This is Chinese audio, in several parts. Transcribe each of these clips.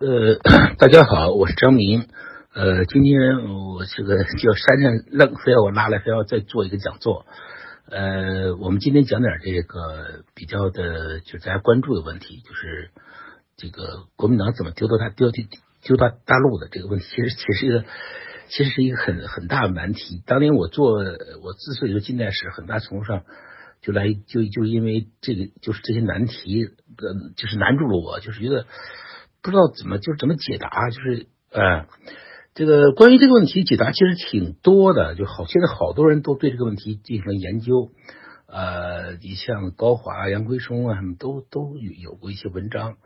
呃，大家好，我是张明。呃，今天我这个叫山上愣，非要我拉来，非要再做一个讲座。呃，我们今天讲点这个比较的，就是大家关注的问题，就是这个国民党怎么丢到他丢丢丢到大陆的这个问题，其实其实一个其实是一个很很大的难题。当年我做我之所以说近代史，很大程度上就来就就因为这个就是这些难题，呃，就是难住了我，就是觉得。不知道怎么就怎么解答，就是呃，这个关于这个问题解答其实挺多的，就好现在好多人都对这个问题进行了研究，呃，你像高华、杨奎松啊，他们都都有有过一些文章，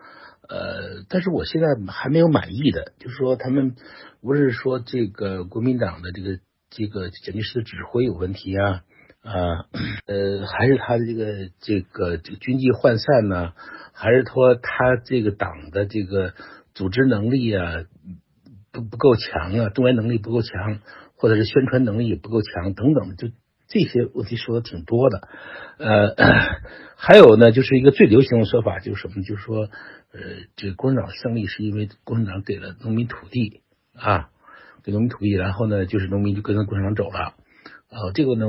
呃，但是我现在还没有满意的，就是说他们不是说这个国民党的这个这个蒋介石的指挥有问题啊，啊，呃，还是他的这个这个这个军纪涣散呢？还是说他这个党的这个组织能力啊不不够强啊，动员能力不够强，或者是宣传能力也不够强等等，就这些问题说的挺多的。呃，还有呢，就是一个最流行的说法，就是什么？就是说，呃，这个共产党胜利是因为共产党给了农民土地啊，给农民土地，然后呢，就是农民就跟着共产党走了。呃，这个呢，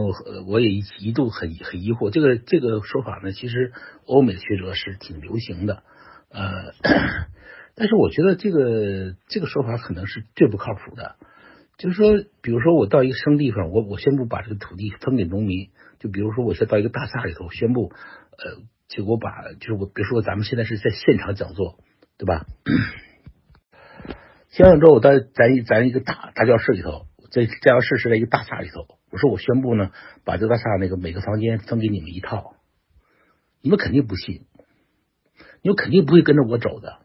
我也一一度很很疑惑，这个这个说法呢，其实欧美的学者是挺流行的，呃，但是我觉得这个这个说法可能是最不靠谱的，就是说，比如说我到一个生地方，我我宣布把这个土地分给农民，就比如说我现在到一个大厦里头宣布，呃，就我把就是我比如说咱们现在是在现场讲座，对吧？现场之后，我到咱咱一个大大教室里头，在教室是在一个大厦里头。我说我宣布呢，把这大厦那个每个房间分给你们一套，你们肯定不信，你们肯定不会跟着我走的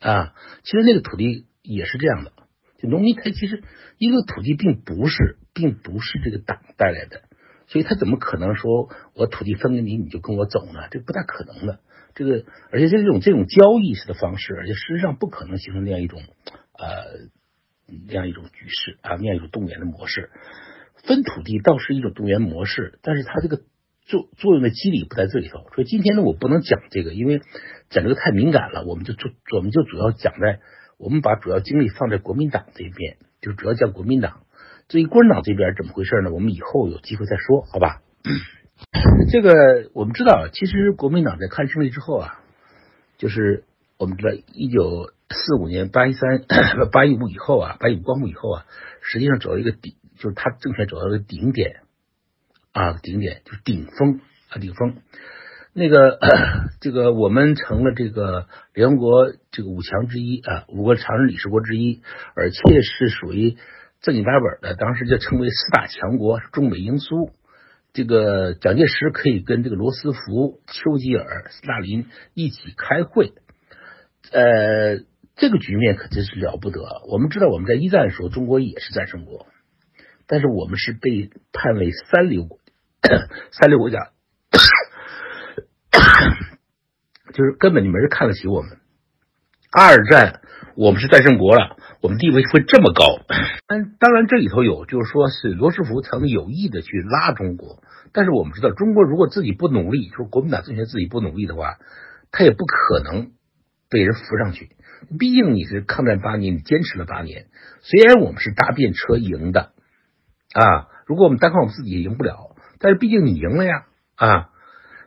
啊！其实那个土地也是这样的，就农民他其实一个土地并不是，并不是这个党带来的，所以他怎么可能说我土地分给你，你就跟我走呢？这不大可能的。这个而且这种这种交易式的方式，而且事实上不可能形成那样一种呃那样一种局势啊，那样一种动员的模式。分土地倒是一种动员模式，但是它这个作作用的机理不在这里头。所以今天呢，我不能讲这个，因为讲这个太敏感了。我们就主我们就主要讲在我们把主要精力放在国民党这边，就主要讲国民党。至于共产党这边怎么回事呢？我们以后有机会再说，好吧？这个我们知道，其实国民党在抗日胜利之后啊，就是我们知道一九四五年八一三 八一五以后啊，八一五光复以后啊，实际上走了一个底。就是他政权走到了顶点啊，顶点就是顶峰啊，顶峰。那个这个我们成了这个联合国这个五强之一啊，五个常任理事国之一，而且是属于正经八本的，当时就称为四大强国，中美英苏。这个蒋介石可以跟这个罗斯福、丘吉尔、斯大林一起开会，呃，这个局面可真是了不得。我们知道我们在一战的时候，中国也是战胜国。但是我们是被判为三流国，三流国家，就是根本就没人看得起我们。二战我们是战胜国了，我们地位会这么高。但当然这里头有，就是说是罗斯福曾有意的去拉中国。但是我们知道，中国如果自己不努力，就是国民党政权自己不努力的话，他也不可能被人扶上去。毕竟你是抗战八年，你坚持了八年，虽然我们是搭便车赢的。啊，如果我们单靠我们自己也赢不了，但是毕竟你赢了呀，啊，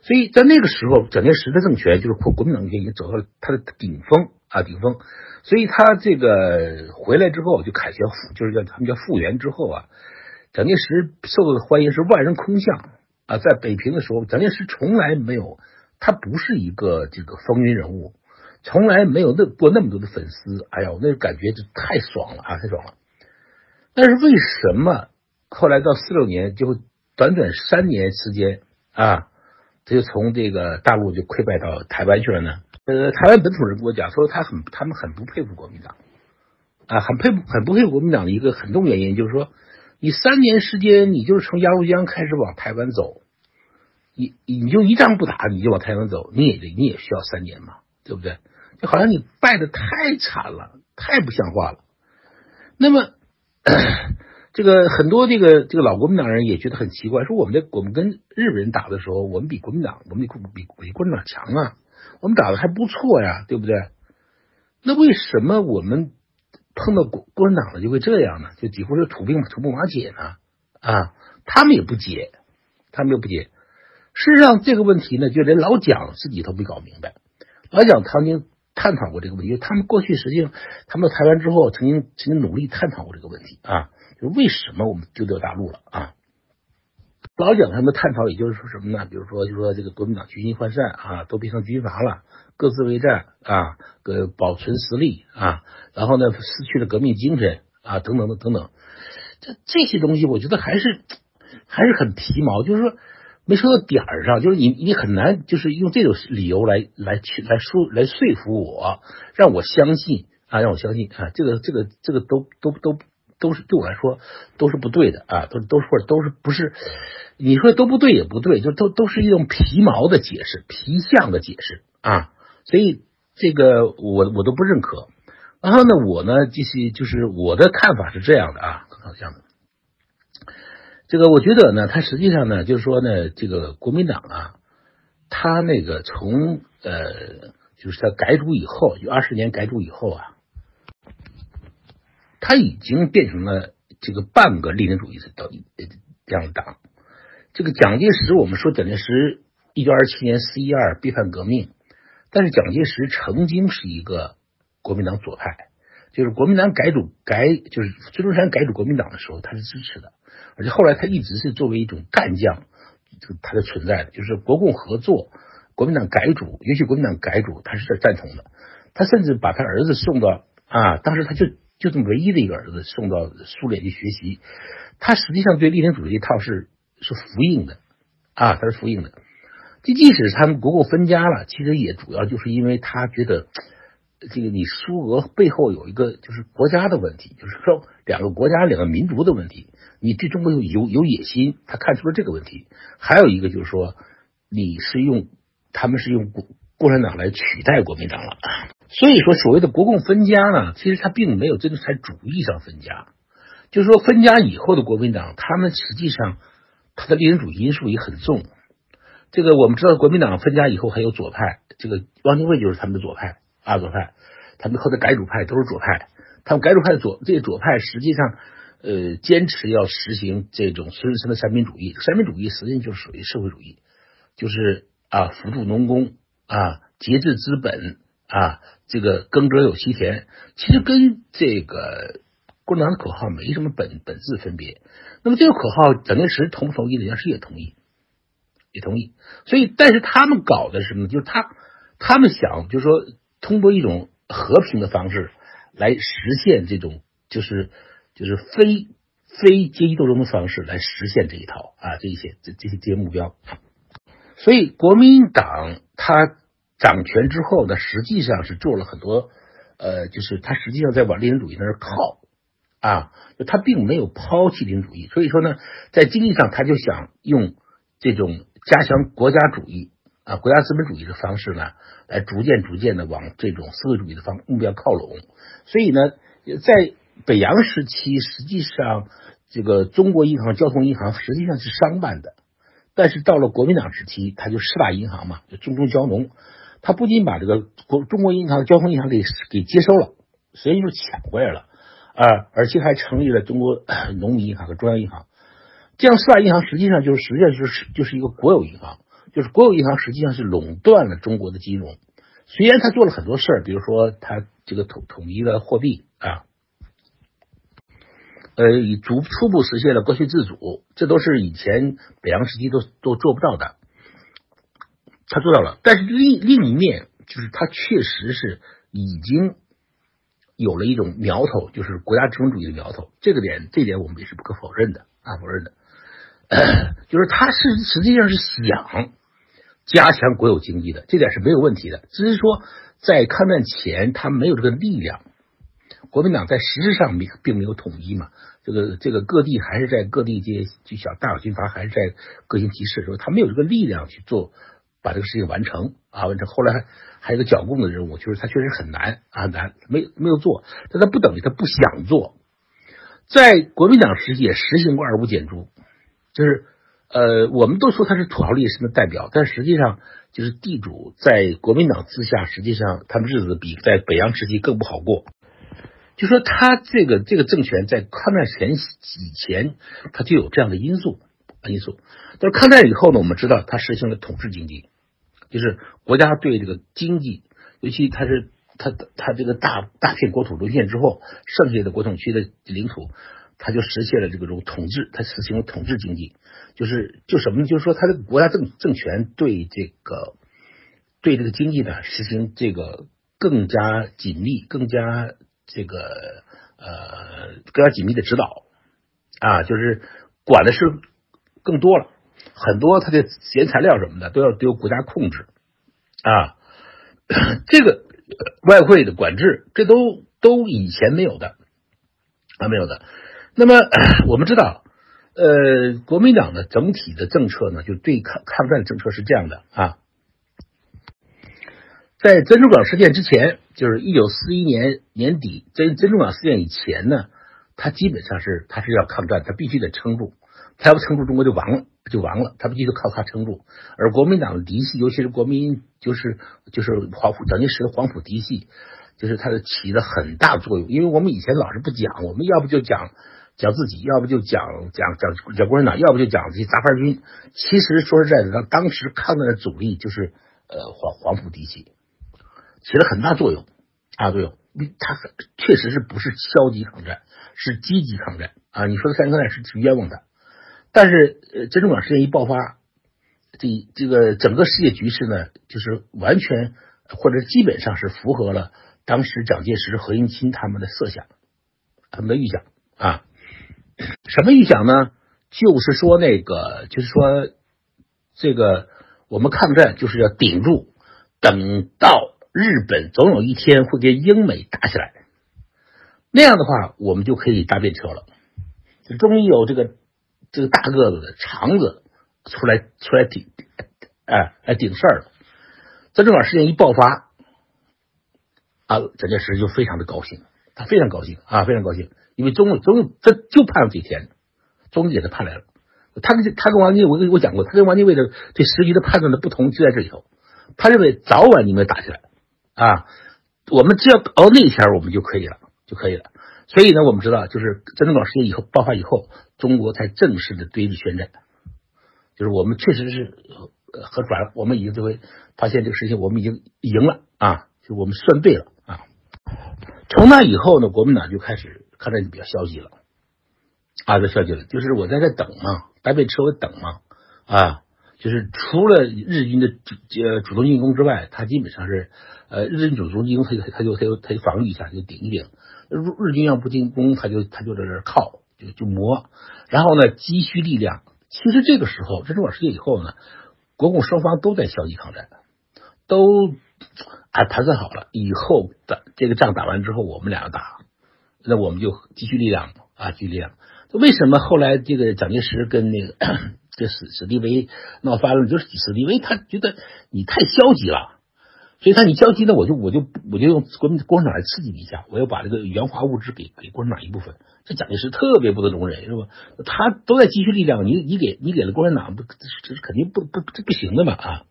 所以在那个时候，蒋介石的政权就是国国民党政权已经走到他的顶峰啊，顶峰，所以他这个回来之后就凯旋复，就是叫他们叫复原之后啊，蒋介石受到的欢迎是万人空巷啊，在北平的时候，蒋介石从来没有，他不是一个这个风云人物，从来没有那过那么多的粉丝，哎呀，那感觉就太爽了啊，太爽了，但是为什么？后来到四六年，就短短三年时间啊，他就从这个大陆就溃败到台湾去了呢。呃，台湾本土人跟我讲说，他很他们很不佩服国民党啊，很佩服很不佩服国民党的一个很重原因，就是说你三年时间，你就是从鸭绿江开始往台湾走，你你就一仗不打，你就往台湾走，你也你也需要三年嘛，对不对？就好像你败的太惨了，太不像话了。那么。这个很多这个这个老国民党人也觉得很奇怪，说我们我们跟日本人打的时候，我们比国民党，我们比比比国民党强啊，我们打的还不错呀，对不对？那为什么我们碰到国共产党了就会这样呢？就几乎是土兵土木瓦解呢？啊，他们也不解，他们也不解。事实上，这个问题呢，就连老蒋自己都没搞明白。老蒋曾经探讨过这个问题，他们过去实际上，他们到台湾之后，曾经曾经努力探讨过这个问题啊，就为什么我们丢掉大陆了啊？老蒋他们探讨，也就是说什么呢？比如说，就说这个国民党军心涣散啊，都变成军阀了，各自为战啊，个保存实力啊，然后呢，失去了革命精神啊，等等的等等。这这些东西，我觉得还是还是很皮毛，就是说没说到点儿上，就是你你很难就是用这种理由来来去来说来说服我，让我相信啊，让我相信啊，这个这个这个都都都都是对我来说都是不对的啊，都都是或者都是不是。你说都不对也不对，就都都是一种皮毛的解释、皮相的解释啊，所以这个我我都不认可。然后呢，我呢就是就是我的看法是这样的啊，好像。这个我觉得呢，他实际上呢，就是说呢，这个国民党啊，他那个从呃，就是他改组以后，就二十年改组以后啊，他已经变成了这个半个列宁主义的这样的党。这个蒋介石，我们说蒋介石一九二七年四一二背叛革命，但是蒋介石曾经是一个国民党左派，就是国民党改组改就是孙中山改组国民党的时候，他是支持的，而且后来他一直是作为一种干将，这个他的存在的，就是国共合作，国民党改组，尤其国民党改组，他是赞同的，他甚至把他儿子送到啊，当时他就就这么唯一的一个儿子送到苏联去学习，他实际上对列宁主义一套是。是服硬的啊，他是服硬的。就即使他们国共分家了，其实也主要就是因为他觉得这个你苏俄背后有一个就是国家的问题，就是说两个国家两个民族的问题。你对中国有有有野心，他看出了这个问题。还有一个就是说，你是用他们是用共共产党来取代国民党了。所以说，所谓的国共分家呢，其实他并没有真的在主义上分家，就是说分家以后的国民党，他们实际上。他的立人主义因素也很重，这个我们知道，国民党分家以后还有左派，这个汪精卫就是他们的左派啊，左派，他们后来改主派都是左派，他们改主派的左这些左派实际上，呃，坚持要实行这种孙中山的三民主义，三民主义实际上就是属于社会主义，就是啊，扶助农工啊，节制资本啊，这个耕者有其田，其实跟这个。共产党的口号没什么本本质分别，那么这个口号蒋介石同不同意？蒋介石也同意，也同意。所以，但是他们搞的是什么呢？就是他他们想，就是说通过一种和平的方式来实现这种，就是就是非非阶级斗争的方式来实现这一套啊，这一些这这些这些目标。所以，国民党他掌权之后呢，实际上是做了很多，呃，就是他实际上在往列宁主义那儿靠。啊，他并没有抛弃列宁主义，所以说呢，在经济上他就想用这种加强国家主义啊、国家资本主义的方式呢，来逐渐逐渐的往这种社会主义的方目标靠拢。所以呢，在北洋时期，实际上这个中国银行、交通银行实际上是商办的，但是到了国民党时期，它就四大银行嘛，就中中交农，他不仅把这个国中国银行、交通银行给给接收了，实际上就抢过来了。啊，而且还成立了中国 农民银行和中央银行，这样四大银行实际上就是实际上就是就是一个国有银行，就是国有银行实际上是垄断了中国的金融。虽然他做了很多事儿，比如说他这个统统一了货币啊，呃，以逐初步实现了国税自主，这都是以前北洋时期都都做不到的。他做到了，但是另另一面就是他确实是已经。有了一种苗头，就是国家资本主义的苗头。这个点，这点我们也是不可否认的啊，否认的。就是他是实际上是想加强国有经济的，这点是没有问题的。只是说，在抗战前，他没有这个力量。国民党在实质上没并没有统一嘛，这个这个各地还是在各地这些就小大小军阀还是在各行其事的时候，他没有这个力量去做。把这个事情完成啊，完成。后来还还有个剿共的任务，就是他确实很难啊，难没没有做，但他不等于他不想做。在国民党时期也实行过二五减租，就是呃，我们都说他是土豪劣绅的代表，但实际上就是地主在国民党之下，实际上他们日子比在北洋时期更不好过。就说他这个这个政权在抗战前以前，他就有这样的因素因素。就是抗战以后呢，我们知道他实行了统治经济，就是国家对这个经济，尤其他是他他这个大大片国土沦陷之后，剩下的国统区的领土。他就实现了这个种统治，他实行了统治经济，就是就什么呢？就是说，他的国家政政权对这个对这个经济呢实行这个更加紧密、更加这个呃更加紧密的指导啊，就是管的是更多了，很多他的原材料什么的都要都由国家控制啊，这个外汇的管制，这都都以前没有的啊，没有的。那么我们知道，呃，国民党的整体的政策呢，就对抗抗战政策是这样的啊。在珍珠港事件之前，就是一九四一年年底，珍珍珠港事件以前呢，他基本上是他是要抗战，他必须得撑住，他要不撑住，中国就亡了，就完了，他必须得靠他撑住。而国民党的嫡系，尤其是国民，就是就是黄埔蒋介石的黄埔嫡系，就是他的起了很大作用，因为我们以前老是不讲，我们要不就讲。讲自己，要不就讲讲讲讲共产党，要不就讲这些杂牌军。其实说实在的，当时抗战的主力就是呃黄黄埔嫡系，起了很大作用啊作用。他确实是不是消极抗战，是积极抗战啊。你说的三抗战是是冤枉的，但是呃珍珠港事件一爆发，这这个整个世界局势呢，就是完全或者基本上是符合了当时蒋介石、何应钦他们的设想，他们的预想啊。什么预想呢？就是说，那个，就是说，这个我们抗战就是要顶住，等到日本总有一天会跟英美打起来，那样的话，我们就可以搭便车了，就终于有这个这个大个子的肠子出来出来顶，哎来顶事儿了。在这正好事件一爆发，啊，蒋介石就非常的高兴，他非常高兴啊，非常高兴。因为中中这就盼了几天，终于给他盼来了。他跟他跟王金我跟我讲过，他跟王金卫的对时局的判断的不同就在这里头。他认为早晚你们打起来啊，我们只要熬那一天，我们就可以了，就可以了。所以呢，我们知道，就是珍珠港事件以后爆发以后，中国才正式的对日宣战，就是我们确实是和转，我们已经就会发现这个事情，我们已经赢了啊，就我们算对了啊。从那以后呢，国民党就开始。抗战就比较消极了，啊，就消极了。就是我在这等嘛，搭便车我等嘛，啊，就是除了日军的主呃主动进攻之外，他基本上是呃日军主动进攻，他就他就他就他就防御一下，就顶一顶。日日军要不进攻，他就他就在这靠，就就磨。然后呢，积蓄力量。其实这个时候，珍珠港事件以后呢，国共双方都在消极抗战，都啊盘算好了，以后的这个仗打完之后，我们俩打。那我们就积蓄力量啊，积蓄力量。为什么后来这个蒋介石跟那个 这史史迪威闹翻了？就是史迪威他觉得你太消极了，所以他你消极呢，我就我就我就用国民共产党来刺激你一下，我要把这个原化物质给给共产党一部分。这蒋介石特别不得容忍，是吧？他都在积蓄力量，你你给你给了共产党，不这是肯定不不这不行的嘛啊！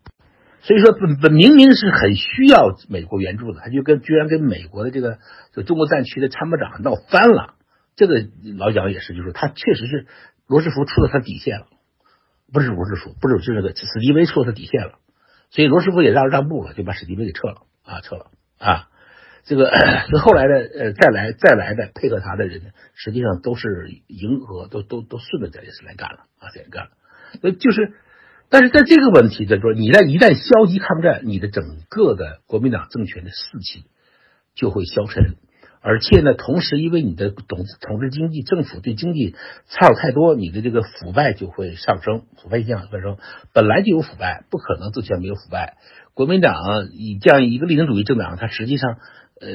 所以说，本本明明是很需要美国援助的，他就跟居然跟美国的这个就中国战区的参谋长闹翻了。这个老蒋也是，就是他确实是罗斯福出了他底线了，不是罗斯福，不是就是那个史迪威出了他底线了，所以罗斯福也让让步了，就把史迪威给撤了啊，撤了啊。这个这后来的呃再来再来的配合他的人，实际上都是迎合，都都都顺着蒋介石来干了啊，这样干了，那就是。但是在这个问题的说，你在一旦消极抗战，你的整个的国民党政权的士气就会消沉，而且呢，同时因为你的统治统治经济，政府对经济插手太多，你的这个腐败就会上升，腐败现象上升。本来就有腐败，不可能政权没有腐败。国民党以这样一个立宪主义政党，它实际上，呃，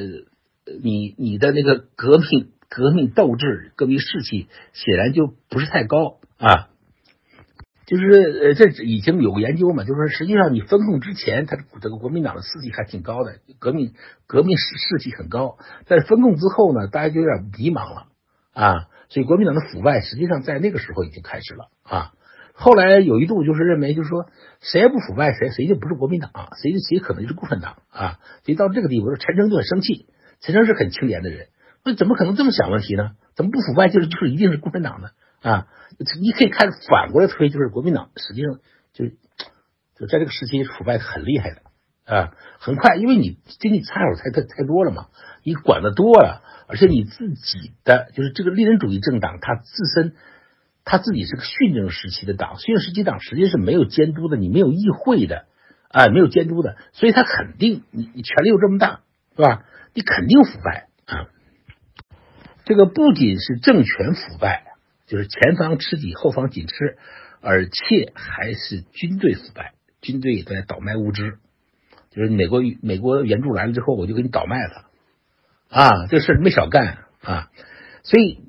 你你的那个革命革命斗志、革命士气显然就不是太高啊。就是呃，这已经有个研究嘛，就是说，实际上你分共之前，他这个国民党的士气还挺高的，革命革命士士气很高。在分共之后呢，大家就有点迷茫了啊，所以国民党的腐败实际上在那个时候已经开始了啊。后来有一度就是认为，就是说谁也不腐败，谁谁就不是国民党，谁谁可能就是共产党啊。所以到这个地步，陈诚就很生气。陈诚是很清廉的人，那怎么可能这么想问题呢？怎么不腐败就是就是一定是共产党呢？啊，你可以看反过来推，就是国民党实际上就就在这个时期腐败很厉害的啊，很快，因为你经济插手太太太多了嘛，你管的多了，而且你自己的就是这个利人主义政党，它自身。他自己是个训政时期的党，训政时期党实际上是没有监督的，你没有议会的，啊，没有监督的，所以他肯定你你权力又这么大，是吧？你肯定腐败啊！这个不仅是政权腐败，就是前方吃紧，后方紧吃，而且还是军队腐败，军队在倒卖物资，就是美国美国援助来了之后，我就给你倒卖了，啊，这事没少干啊，所以。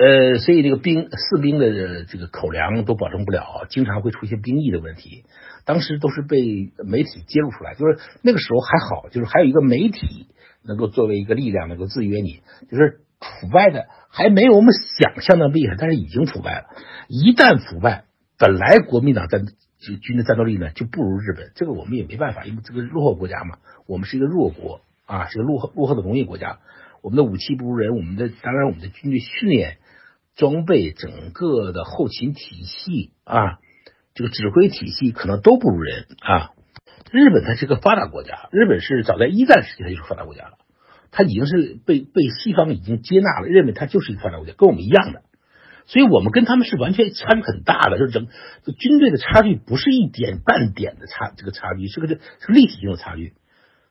呃，所以这个兵士兵的这个口粮都保证不了，经常会出现兵役的问题。当时都是被媒体揭露出来，就是那个时候还好，就是还有一个媒体能够作为一个力量能够制约你。就是腐败的还没有我们想象的厉害，但是已经腐败了。一旦腐败，本来国民党战就军的战斗力呢就不如日本，这个我们也没办法，因为这个落后国家嘛，我们是一个弱国啊，是个落后落后的农业国家，我们的武器不如人，我们的当然我们的军队训练。装备整个的后勤体系啊，这个指挥体系可能都不如人啊。日本它是个发达国家，日本是早在一战时期它就是发达国家了，它已经是被被西方已经接纳了，认为它就是一个发达国家，跟我们一样的。所以我们跟他们是完全差距很大的，就是整军队的差距不是一点半点的差，这个差距是个这是立体性的差距，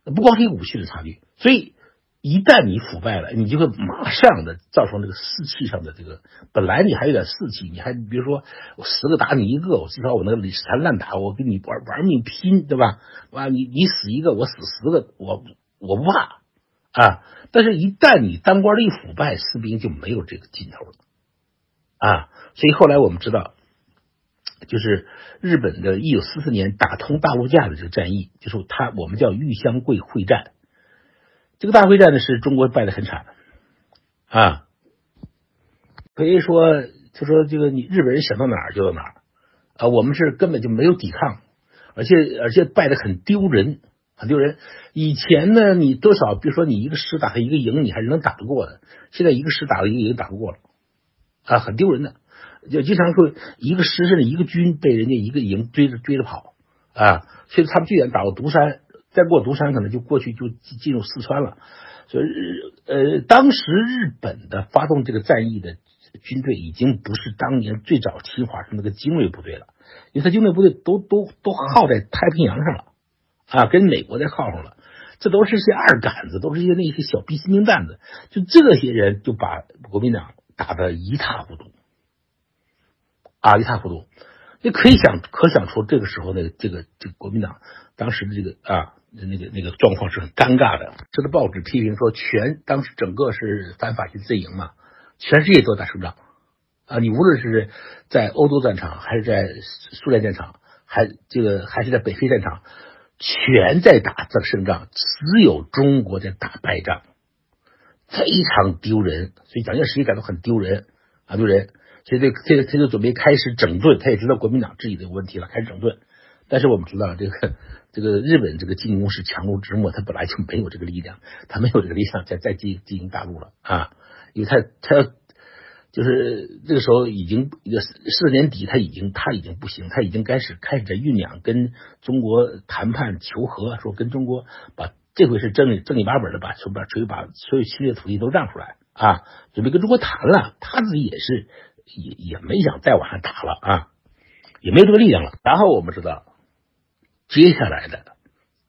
不光是一个武器的差距，所以。一旦你腐败了，你就会马上的造成这个士气上的这个，本来你还有点士气，你还比如说我十个打你一个，我至少我能死缠烂打，我跟你玩玩命拼，对吧？完你你死一个，我死十个，我我不怕啊！但是，一旦你当官的一腐败，士兵就没有这个劲头了啊！所以后来我们知道，就是日本的一九四四年打通大陆架的这个战役，就是他我们叫玉香桂会战。这个大会战呢，是中国败得很惨啊！可以说，就说这个你日本人想到哪儿就到哪儿啊，我们是根本就没有抵抗，而且而且败得很丢人，很丢人。以前呢，你多少，比如说你一个师打他一个营，你还是能打得过的。现在一个师打了一个营打不过了啊，很丢人的。就经常说一个师甚至一个军被人家一个营追着追着跑啊。所以他们最远打过独山。再过独山，可能就过去就进入四川了。所以呃，当时日本的发动这个战役的军队已经不是当年最早侵华的那个精锐部队了，因为他精锐部队都都都耗在太平洋上了啊，跟美国在耗上了。这都是些二杆子，都是一些那些小逼心兵蛋子。就这些人就把国民党打得一塌糊涂啊，一塌糊涂。你可以想可想出这个时候的这个这个国民党当时的这个啊。那个那个状况是很尴尬的。这个报纸批评说，全当时整个是反法西斯阵营嘛，全世界都在打胜仗啊！你无论是在欧洲战场，还是在苏联战场，还这个还是在北非战场，全在打这胜仗，只有中国在打败仗，非常丢人。所以蒋介石也感到很丢人啊，丢人。所以这这他就准备开始整顿，他也知道国民党自己的问题了，开始整顿。但是我们知道这个。这个日本这个进攻是强弩之末，他本来就没有这个力量，他没有这个力量再再进进行大陆了啊！因为他他要就是这个时候已经一个四年底，他已经他已经不行，他已经开始开始在酝酿跟中国谈判求和，说跟中国把这回是正正经八本的把把所把所有侵略土地都让出来啊，准备跟中国谈了，他自己也是也也没想再往上打了啊，也没有这个力量了。然后我们知道。接下来的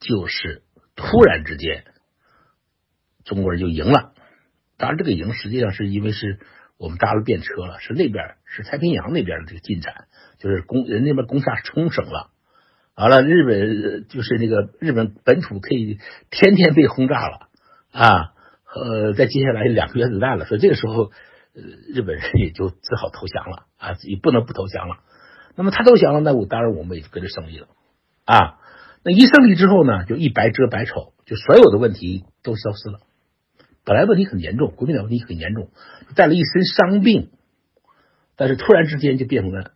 就是突然之间，中国人就赢了。当然，这个赢实际上是因为是我们搭了便车了，是那边是太平洋那边的这个进展，就是攻人那边攻下冲绳了。完了，日本就是那个日本本土可以天天被轰炸了啊。呃，在接下来两个原子弹了，所以这个时候，呃，日本人也就只好投降了啊，也不能不投降了。那么他投降了，那我当然我们也就跟着胜利了。啊，那一胜利之后呢，就一白遮百丑，就所有的问题都消失了。本来问题很严重，国民党问题很严重，带了一身伤病，但是突然之间就变成了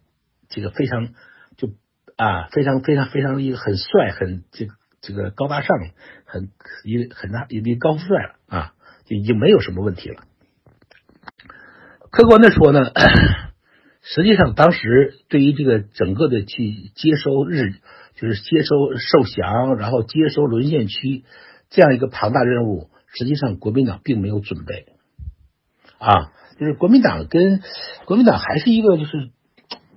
这个非常就啊非常非常非常一个很帅很这个这个高大上很一个很大一个高富帅了啊，就已经没有什么问题了。客观的说呢，实际上当时对于这个整个的去接收日，就是接收受降，然后接收沦陷区这样一个庞大任务，实际上国民党并没有准备啊，就是国民党跟国民党还是一个就是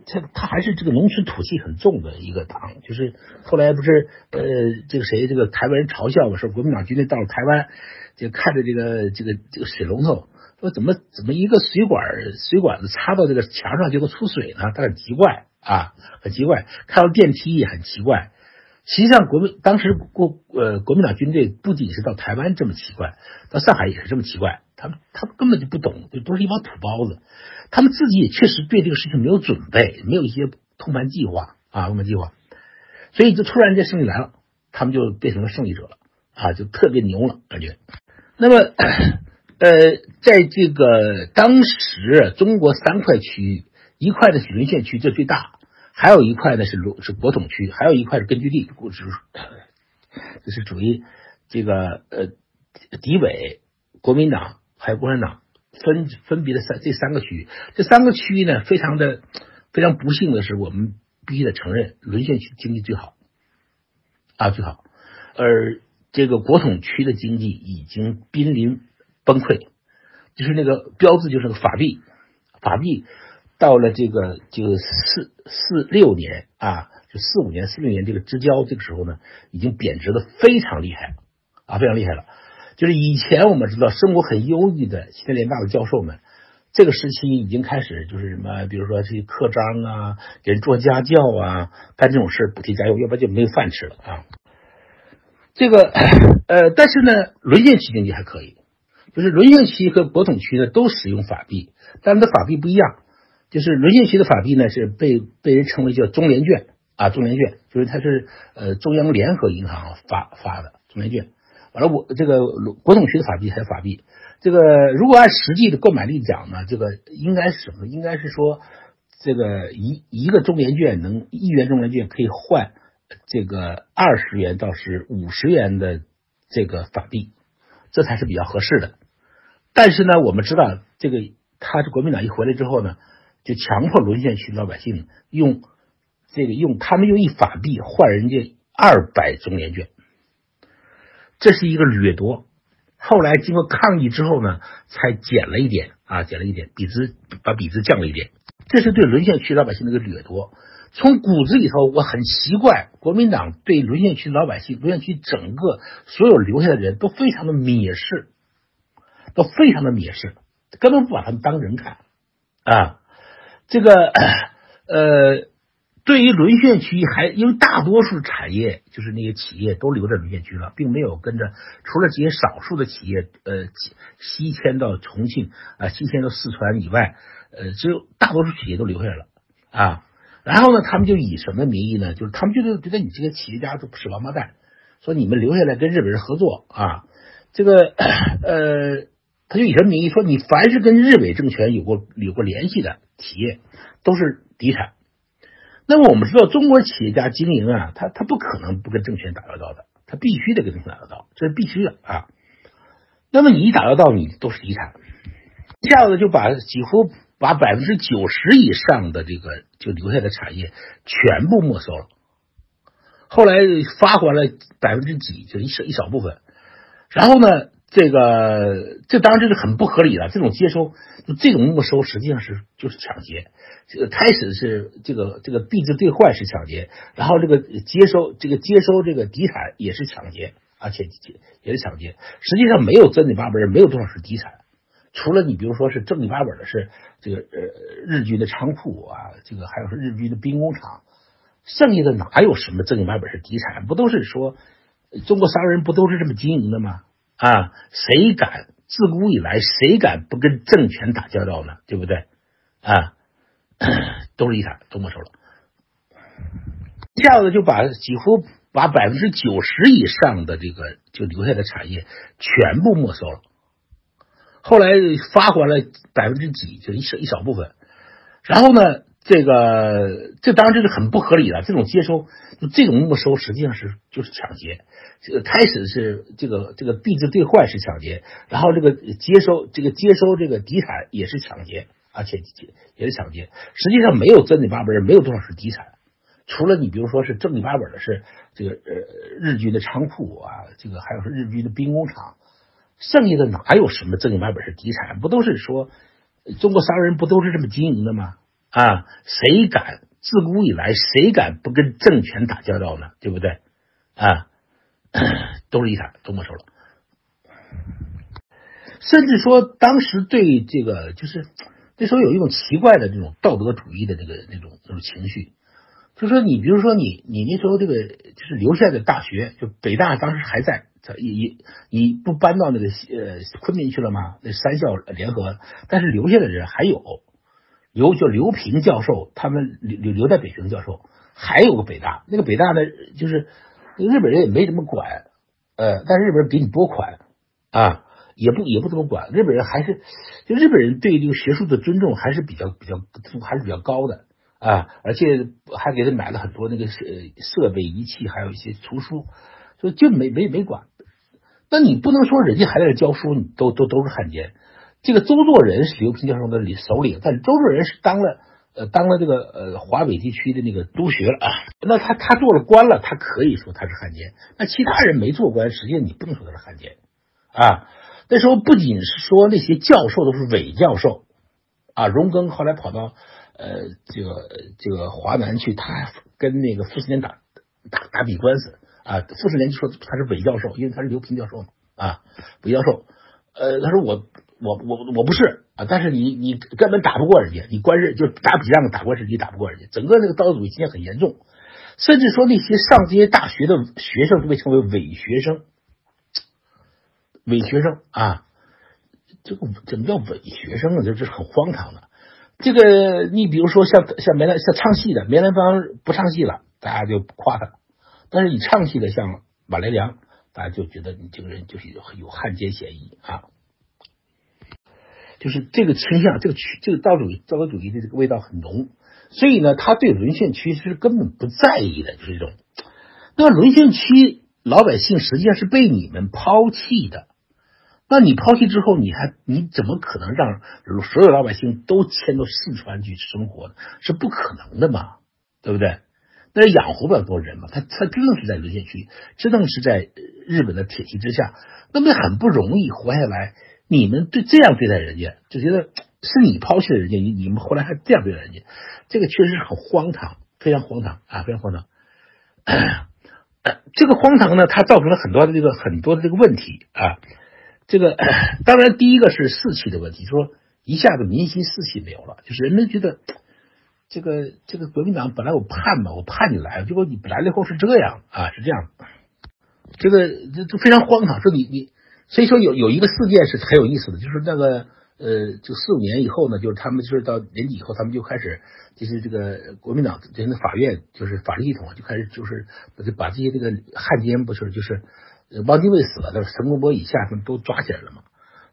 他他还是这个农村土气很重的一个党，就是后来不是呃这个谁这个台湾人嘲笑我说国民党军队到了台湾就看着这个这个这个水龙头。说怎么怎么一个水管水管子插到这个墙上就能出水呢？他很奇怪啊，很奇怪。看到电梯也很奇怪。实际上，国民当时国呃国民党军队不仅是到台湾这么奇怪，到上海也是这么奇怪。他们他们根本就不懂，就都是一帮土包子。他们自己也确实对这个事情没有准备，没有一些通盘计划啊，通盘计划。所以就突然间胜利来了，他们就变成了胜利者了啊，就特别牛了感觉。那么。呃，在这个当时，中国三块区域，一块的是沦陷区，这最大；还有一块呢是鲁是国统区，还有一块是根据地，就是这是属于这个呃敌伪国民党还有共产党分分别的三这三个区域。这三个区域呢，非常的非常不幸的是，我们必须得承认，沦陷区经济最好啊最好，而这个国统区的经济已经濒临。崩溃，就是那个标志，就是个法币，法币到了这个就四四六年啊，就四五年、四六年这个之交，这个时候呢，已经贬值的非常厉害啊，非常厉害了。就是以前我们知道生活很优裕的西南联大的教授们，这个时期已经开始就是什么，比如说这些刻章啊，给人做家教啊，干这种事补贴家用，要不然就没有饭吃了啊。这个 呃，但是呢，沦陷期经济还可以。就是沦陷区和国统区呢都使用法币，但是它法币不一样。就是沦陷区的法币呢是被被人称为叫中联券啊，中联券就是它是呃中央联合银行发发的中联券。完了，我这个国统区的法币还是法币。这个如果按实际的购买力讲呢，这个应该是什么？应该是说这个一一个中联券能一元中联券可以换这个二十元到是五十元的这个法币，这才是比较合适的。但是呢，我们知道这个，他是国民党一回来之后呢，就强迫沦陷区老百姓用这个用他们用一法币换人家二百中联券，这是一个掠夺。后来经过抗议之后呢，才减了一点啊，减了一点，比值把比值降了一点。这是对沦陷区老百姓的一个掠夺。从骨子里头，我很奇怪，国民党对沦陷区老百姓、沦陷区整个所有留下的人都非常的蔑视。都非常的蔑视，根本不把他们当人看啊！这个 呃，对于沦陷区还因为大多数产业就是那些企业都留在沦陷区了，并没有跟着除了这些少数的企业呃西迁到重庆啊，西迁到四川以外，呃，只有大多数企业都留下来了啊。然后呢，他们就以什么名义呢？就是他们就是觉得你这个企业家都不是王八蛋，说你们留下来跟日本人合作啊，这个呃。他就以什么名义说，你凡是跟日伪政权有过有过联系的企业，都是敌产。那么我们知道，中国企业家经营啊，他他不可能不跟政权打交道的，他必须得跟政权打交道，这是必须的啊。那么你一打交道，你都是敌产，一下子就把几乎把百分之九十以上的这个就留下的产业全部没收了。后来发还了百分之几，就一小一小部分，然后呢？这个这当然这是很不合理的，这种接收就这种没收实际上是就是抢劫。这个开始是这个这个币制兑换是抢劫，然后这个接收这个接收这个底产也是抢劫，而且也是抢劫。实际上没有正经八本，没有多少是底产，除了你比如说是正经八本的是这个呃日军的仓库啊，这个还有是日军的兵工厂，剩下的哪有什么正经八本是底产？不都是说中国商人不都是这么经营的吗？啊，谁敢？自古以来，谁敢不跟政权打交道呢？对不对？啊，都是遗产，都没收了，一下子就把几乎把百分之九十以上的这个就留下的产业全部没收了。后来发还了百分之几，就一少一小部分。然后呢，这个这当然这是很不合理的，这种接收这种没收实际上是就是抢劫。这个开始是这个这个币制兑换是抢劫，然后这个接收这个接收这个底产也是抢劫，而且也是抢劫。实际上没有正经八百，没有多少是底产，除了你比如说是正经八本的是这个呃日军的仓库啊，这个还有是日军的兵工厂，剩下的哪有什么正经八本是底产？不都是说中国商人不都是这么经营的吗？啊，谁敢自古以来谁敢不跟政权打交道呢？对不对？啊？都是遗产，都没收了。甚至说，当时对这个，就是那时候有一种奇怪的这种道德主义的这个那种那种情绪，就说你比如说你你那时候这个就是留下的大学，就北大当时还在，也也你不搬到那个呃昆明去了吗？那三校联合，但是留下的人还有刘叫刘平教授，他们留留在北京教授，还有个北大，那个北大呢就是。日本人也没怎么管，呃，但是日本人给你拨款啊，也不也不怎么管。日本人还是，就日本人对这个学术的尊重还是比较比较还是比较高的啊，而且还给他买了很多那个设设备仪器，还有一些图书，所以就没没没管。那你不能说人家还在这教书，你都都都是汉奸。这个周作人是刘平教授的领首领，但周作人是当了。呃，当了这个呃华北地区的那个督学了啊，那他他做了官了，他可以说他是汉奸。那其他人没做官，实际上你不能说他是汉奸啊。那时候不仅是说那些教授都是伪教授啊，荣庚后来跑到呃这个这个华南去，他跟那个傅斯年打打打笔官司啊，傅斯年就说他是伪教授，因为他是刘平教授嘛啊，伪教授。呃，他说我。我我我不是啊，但是你你根本打不过人家，你官日就打比仗打官司，你打不过人家，整个那个道德主义现在很严重，甚至说那些上这些大学的学生都被称为伪学生，伪学生啊，这个怎么叫伪学生啊？这这是很荒唐的。这个你比如说像像梅兰像唱戏的梅兰芳不唱戏了，大家就夸他；但是你唱戏的像马连良，大家就觉得你这个人就是有有汉奸嫌疑啊。就是这个倾向，这个区，这个道主义、道德主义的这个味道很浓，所以呢，他对沦陷区是根本不在意的，就是这种。那沦陷区老百姓实际上是被你们抛弃的，那你抛弃之后，你还你怎么可能让所有老百姓都迁到四川去生活呢？是不可能的嘛，对不对？那养活不了多少人嘛，他他真的是在沦陷区，真的是在日本的铁蹄之下，那么很不容易活下来。你们对这样对待人家，就觉得是你抛弃了人家，你你们后来还这样对待人家，这个确实是很荒唐，非常荒唐啊，非常荒唐。这个荒唐呢，它造成了很多的这个很多的这个问题啊。这个 当然第一个是士气的问题，说一下子民心士气没有了，就是人们觉得这个这个国民党本来我盼嘛，我盼你来，结果你来了以后是这样啊，是这样，这个这这非常荒唐，说你你。所以说有有一个事件是很有意思的，就是那个呃，就四五年以后呢，就是他们就是到年底以后，他们就开始就是这个国民党这个法院就是法律系统就开始就是把这些这个汉奸不是就是汪精卫死了，陈公博以下他们都抓起来了嘛，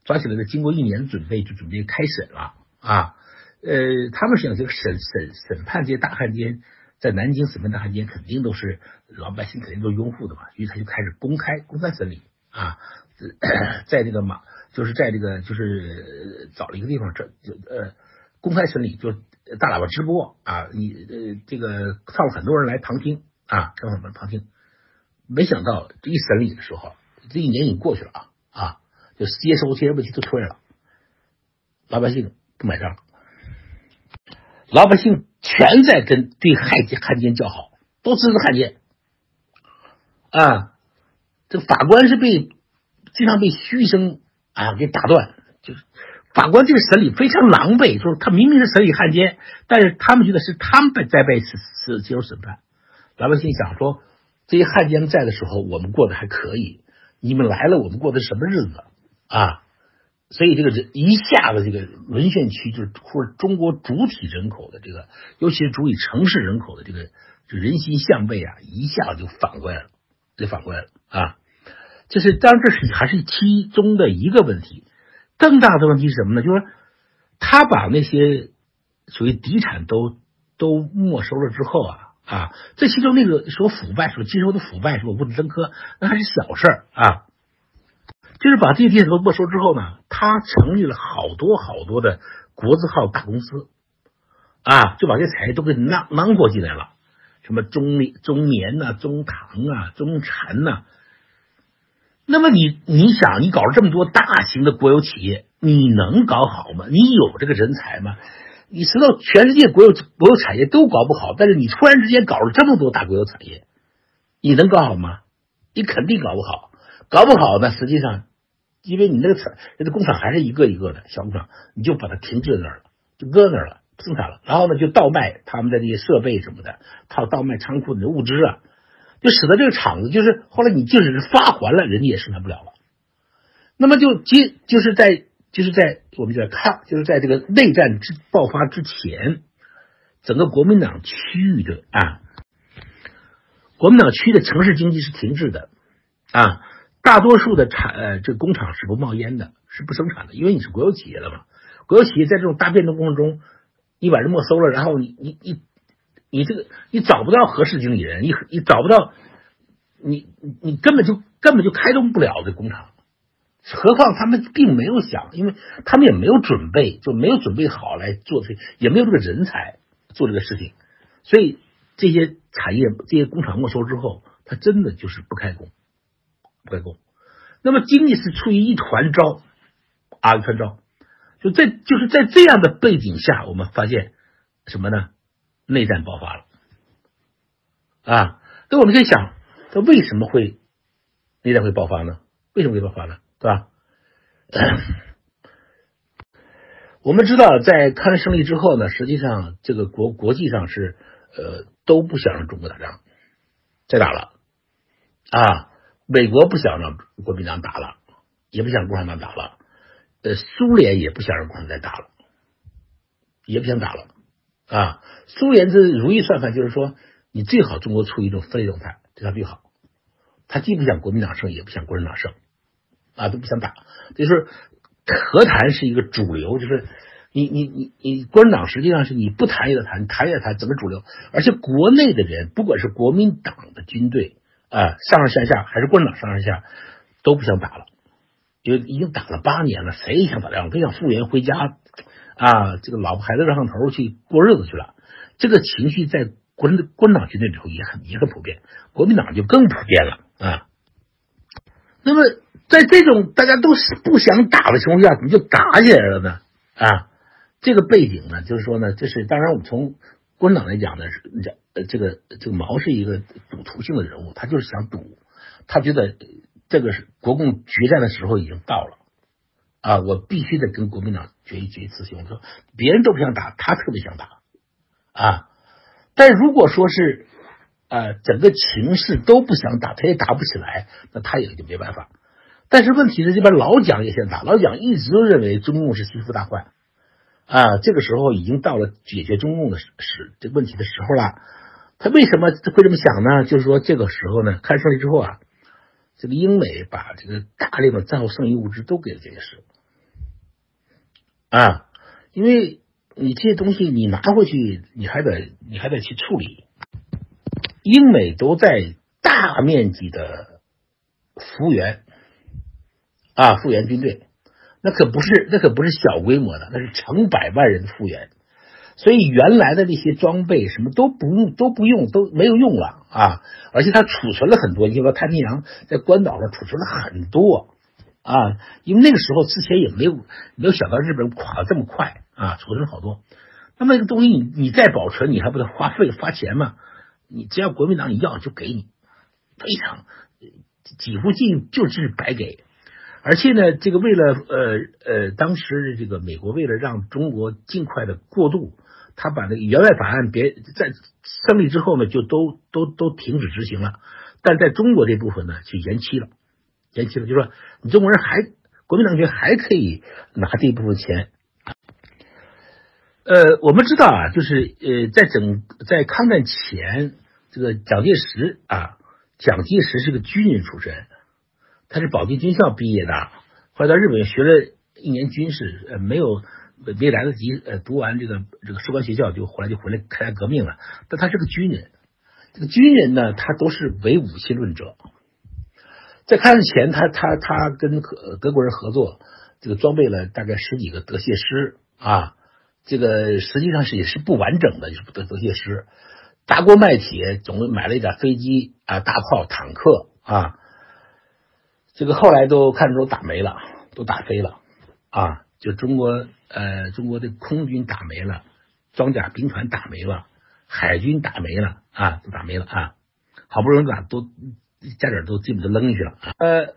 抓起来了，经过一年的准备就准备开审了啊，呃，他们想这个审审审判这些大汉奸，在南京审判大汉奸肯定都是老百姓肯定都拥护的嘛，于是他就开始公开公开审理啊。在这个马，就是在这个，就是找了一个地方，这就呃公开审理，就大喇叭直播啊，你呃这个放了很多人来旁听啊，让他们旁听。没想到一审理的时候，这一年已经过去了啊啊，就接收这些问题都出来了，老百姓不买账，老百姓全在跟对汉奸汉奸叫好，都支持汉奸啊，这法官是被。经常被嘘声啊给打断，就是法官这个审理非常狼狈，说他明明是审理汉奸，但是他们觉得是他们在在被是是接受审判。老百姓想说，这些汉奸在的时候，我们过得还可以，你们来了，我们过的什么日子啊？所以这个人一下子，这个沦陷区就是或者中国主体人口的这个，尤其是主体城市人口的这个，人心向背啊，一下子就反过来了，就反过来了啊。就是，当然这是还是其中的一个问题，更大的问题是什么呢？就是他把那些属于地产都都没收了之后啊啊，这其中那个说腐败，说金收的腐败，说物质增科，那还是小事儿啊。就是把这些地产都没收之后呢，他成立了好多好多的国字号大公司啊，就把这产业都给囊囊括进来了，什么中中棉呐、中糖啊、中产呐。那么你你想，你搞了这么多大型的国有企业，你能搞好吗？你有这个人才吗？你知道全世界国有国有产业都搞不好，但是你突然之间搞了这么多大国有产业，你能搞好吗？你肯定搞不好，搞不好呢。实际上，因为你那个厂，那个工厂还是一个一个的小工厂，你就把它停滞在那儿了，就搁那儿了，不生产了。然后呢，就倒卖他们的这些设备什么的，他倒卖仓库里的物资啊。就使得这个厂子就是后来你即使是发还了，人家也生产不了了。那么就接就是在就是在我们在看就是在这个内战之爆发之前，整个国民党区域的啊，国民党区的城市经济是停滞的啊，大多数的产呃这个工厂是不冒烟的，是不生产的，因为你是国有企业了嘛。国有企业在这种大变动过程中，你把人没收了，然后你你你。你这个你找不到合适经理人，你你找不到，你你根本就根本就开动不了这工厂，何况他们并没有想，因为他们也没有准备，就没有准备好来做这，也没有这个人才做这个事情，所以这些产业这些工厂没收之后，他真的就是不开工，不开工，那么经济是处于一团糟啊一团糟，就在就是在这样的背景下，我们发现什么呢？内战爆发了，啊，那我们可以想，这为什么会内战会爆发呢？为什么会爆发呢？对吧？我们知道，在抗日胜利之后呢，实际上这个国国际上是呃都不想让中国打仗，再打了啊，美国不想让国民党打了，也不想共产党打了，呃，苏联也不想让共产党打了，也不想打了。啊，苏联这如意算盘就是说，你最好中国处于一种分裂状态，对他最好。他既不想国民党胜，也不想共产党胜，啊，都不想打。就是和谈是一个主流，就是你你你你，共产党实际上是你不谈也得谈，谈也得谈，怎么主流？而且国内的人，不管是国民党的军队啊，上上下下，还是共产党上上下，都不想打了，就已经打了八年了，谁也想打仗，都想复员回家。啊，这个老婆孩子热上头去过日子去了，这个情绪在国国民党军队里头也很也很普遍，国民党就更普遍了啊。那么在这种大家都不想打的情况下，怎么就打起来了呢？啊，这个背景呢，就是说呢，这是当然我们从国民党来讲呢，是这个这个毛是一个赌徒性的人物，他就是想赌，他觉得这个是国共决战的时候已经到了。啊，我必须得跟国民党决一决一次兄，说别人都不想打，他特别想打啊。但如果说是呃整个情势都不想打，他也打不起来，那他也就没办法。但是问题是这边老蒋也想打，老蒋一直都认为中共是心腹大患啊。这个时候已经到了解决中共的时这个问题的时候了。他为什么会这么想呢？就是说这个时候呢，开胜利之后啊，这个英美把这个大量的战后剩余物资都给了蒋介石。啊，因为你这些东西你拿回去，你还得你还得去处理。英美都在大面积的复员啊，复员军队，那可不是那可不是小规模的，那是成百万人的复员。所以原来的那些装备什么都不用都不用都没有用了啊，而且它储存了很多，你说太平洋在关岛上储存了很多。啊，因为那个时候之前也没有没有想到日本垮的这么快啊，储存好多。那么这个东西你你再保存，你还不得花费花钱吗？你只要国民党你要就给你，非常几乎近就是白给。而且呢，这个为了呃呃，当时这个美国为了让中国尽快的过渡，他把那个援外法案别在胜利之后呢，就都都都停止执行了，但在中国这部分呢，就延期了。延期了，就说你中国人还国民党军还可以拿这一部分钱。呃，我们知道啊，就是呃，在整在抗战前，这个蒋介石啊，蒋介石是个军人出身，他是保定军校毕业的，后来到日本学了一年军事，呃，没有没来得及呃读完这个这个士官学校，就后来就回来参加革命了。但他是个军人，这个军人呢，他都是唯武器论者。在开战前，他他他跟德德国人合作，这个装备了大概十几个德械师啊，这个实际上是也是不完整的，就是德德械师，砸锅卖铁，总买了一点飞机啊、大炮、坦克啊，这个后来都看着都打没了，都打飞了啊，就中国呃中国的空军打没了，装甲兵团打没了，海军打没了啊，都打没了啊，好不容易打都。家底都基本都扔进去了！呃，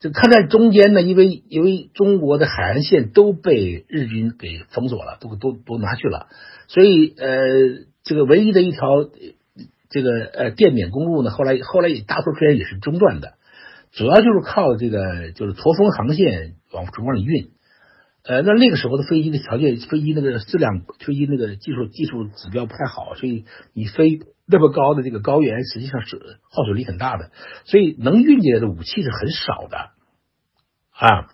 这看在中间呢，因为因为中国的海岸线都被日军给封锁了，都都都拿去了，所以呃，这个唯一的一条这个呃电缅公路呢，后来后来也大多数时间也是中断的，主要就是靠这个就是驼峰航线往中国里运。呃，那那个时候的飞机的条件，飞机那个质量，飞机那个技术技术指标不太好，所以你飞那么高的这个高原，实际上是耗水力很大的，所以能运进来的武器是很少的啊。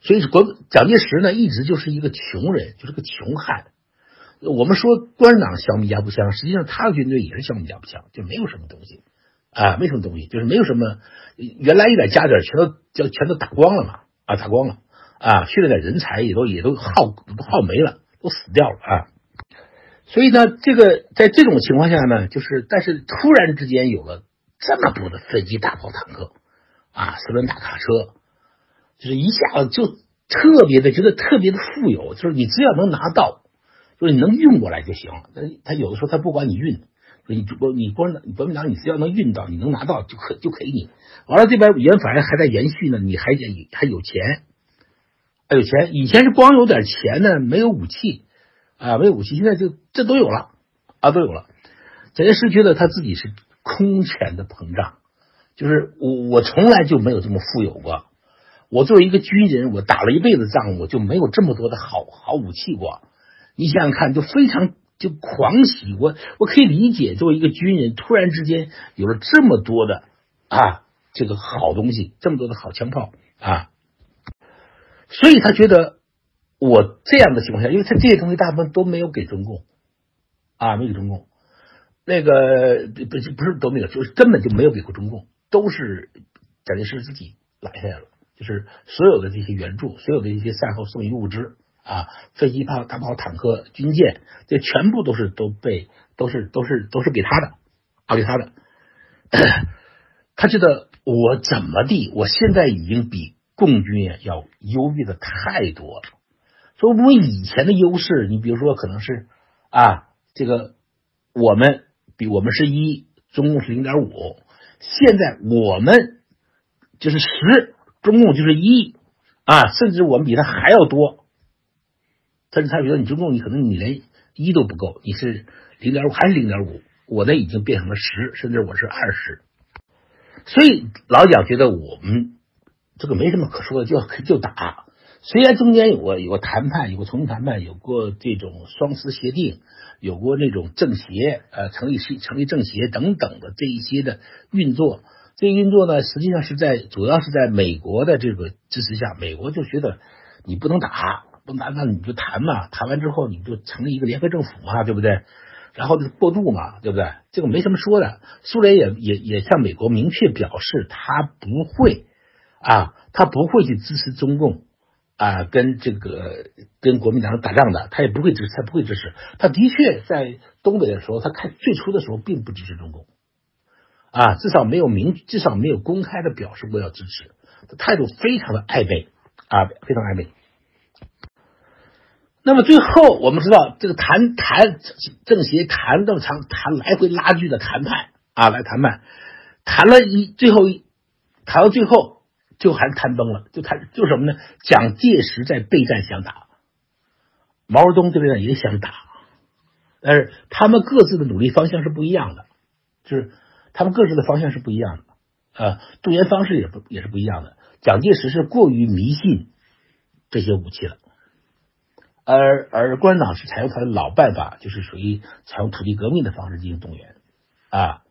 所以国蒋介石呢，一直就是一个穷人，就是个穷汉。我们说共产党小米加步枪，实际上他的军队也是小米加步枪，就没有什么东西啊，没什么东西，就是没有什么原来一点家底全都就全都打光了嘛，啊，打光了。啊，训练的人才也都也都耗耗没了，都死掉了啊！所以呢，这个在这种情况下呢，就是但是突然之间有了这么多的飞机、大炮、坦克啊，四轮大卡车，就是一下子就特别的觉得特别的富有，就是你只要能拿到，就是你能运过来就行。他他有的时候他不管你运，你国你国你国民党你只要能运到，你能拿到就可就给你。完了这边原反正还在延续呢，你还还有钱。还有钱，以前是光有点钱呢，没有武器啊，没有武器。现在就这都有了啊，都有了。蒋介石觉得他自己是空前的膨胀，就是我我从来就没有这么富有过。我作为一个军人，我打了一辈子仗，我就没有这么多的好好武器过。你想想看，就非常就狂喜。我我可以理解，作为一个军人，突然之间有了这么多的啊这个好东西，这么多的好枪炮啊。所以他觉得，我这样的情况下，因为他这些东西大部分都没有给中共，啊，没给中共，那个不不不是都没有，就是根本就没有给过中共，都是蒋介石自己揽下来了，就是所有的这些援助，所有的一些善后送医物资啊，飞机炮、大炮、坦克、军舰，这全部都是都被都是都是都是给他的，啊，给他的，他觉得我怎么地，我现在已经比。共军，要优越的太多了。说我们以前的优势，你比如说可能是啊，这个我们比我们是一，中共是零点五，现在我们就是十，中共就是一啊，甚至我们比他还要多。甚至他觉得你中共，你可能你连一都不够，你是零点五还是零点五？我呢已经变成了十，甚至我是二十。所以老蒋觉得我们。这个没什么可说的，就就打。虽然中间有过有过谈判，有过重新谈判，有过这种双十协定，有过那种政协呃成立是成立政协等等的这一些的运作。这运作呢，实际上是在主要是在美国的这个支持下，美国就觉得你不能打，不能打，那你就谈嘛。谈完之后，你就成立一个联合政府嘛，对不对？然后就过渡嘛，对不对？这个没什么说的。苏联也也也向美国明确表示，他不会。啊，他不会去支持中共啊，跟这个跟国民党打仗的，他也不会支持，他不会支持。他的确在东北的时候，他开最初的时候并不支持中共，啊，至少没有明，至少没有公开的表示过要支持，他态度非常的暧昧啊，非常暧昧。那么最后我们知道，这个谈谈政协谈这么长，谈来回拉锯的谈判啊，来谈判，谈了一最后一谈到最后。就还谈崩了，就谈就什么呢？蒋介石在备战想打，毛泽东这边也想打，但是他们各自的努力方向是不一样的，就是他们各自的方向是不一样的，啊，动员方式也不也是不一样的。蒋介石是过于迷信这些武器了，而而共产党是采用他的老办法，就是属于采用土地革命的方式进行动员，啊，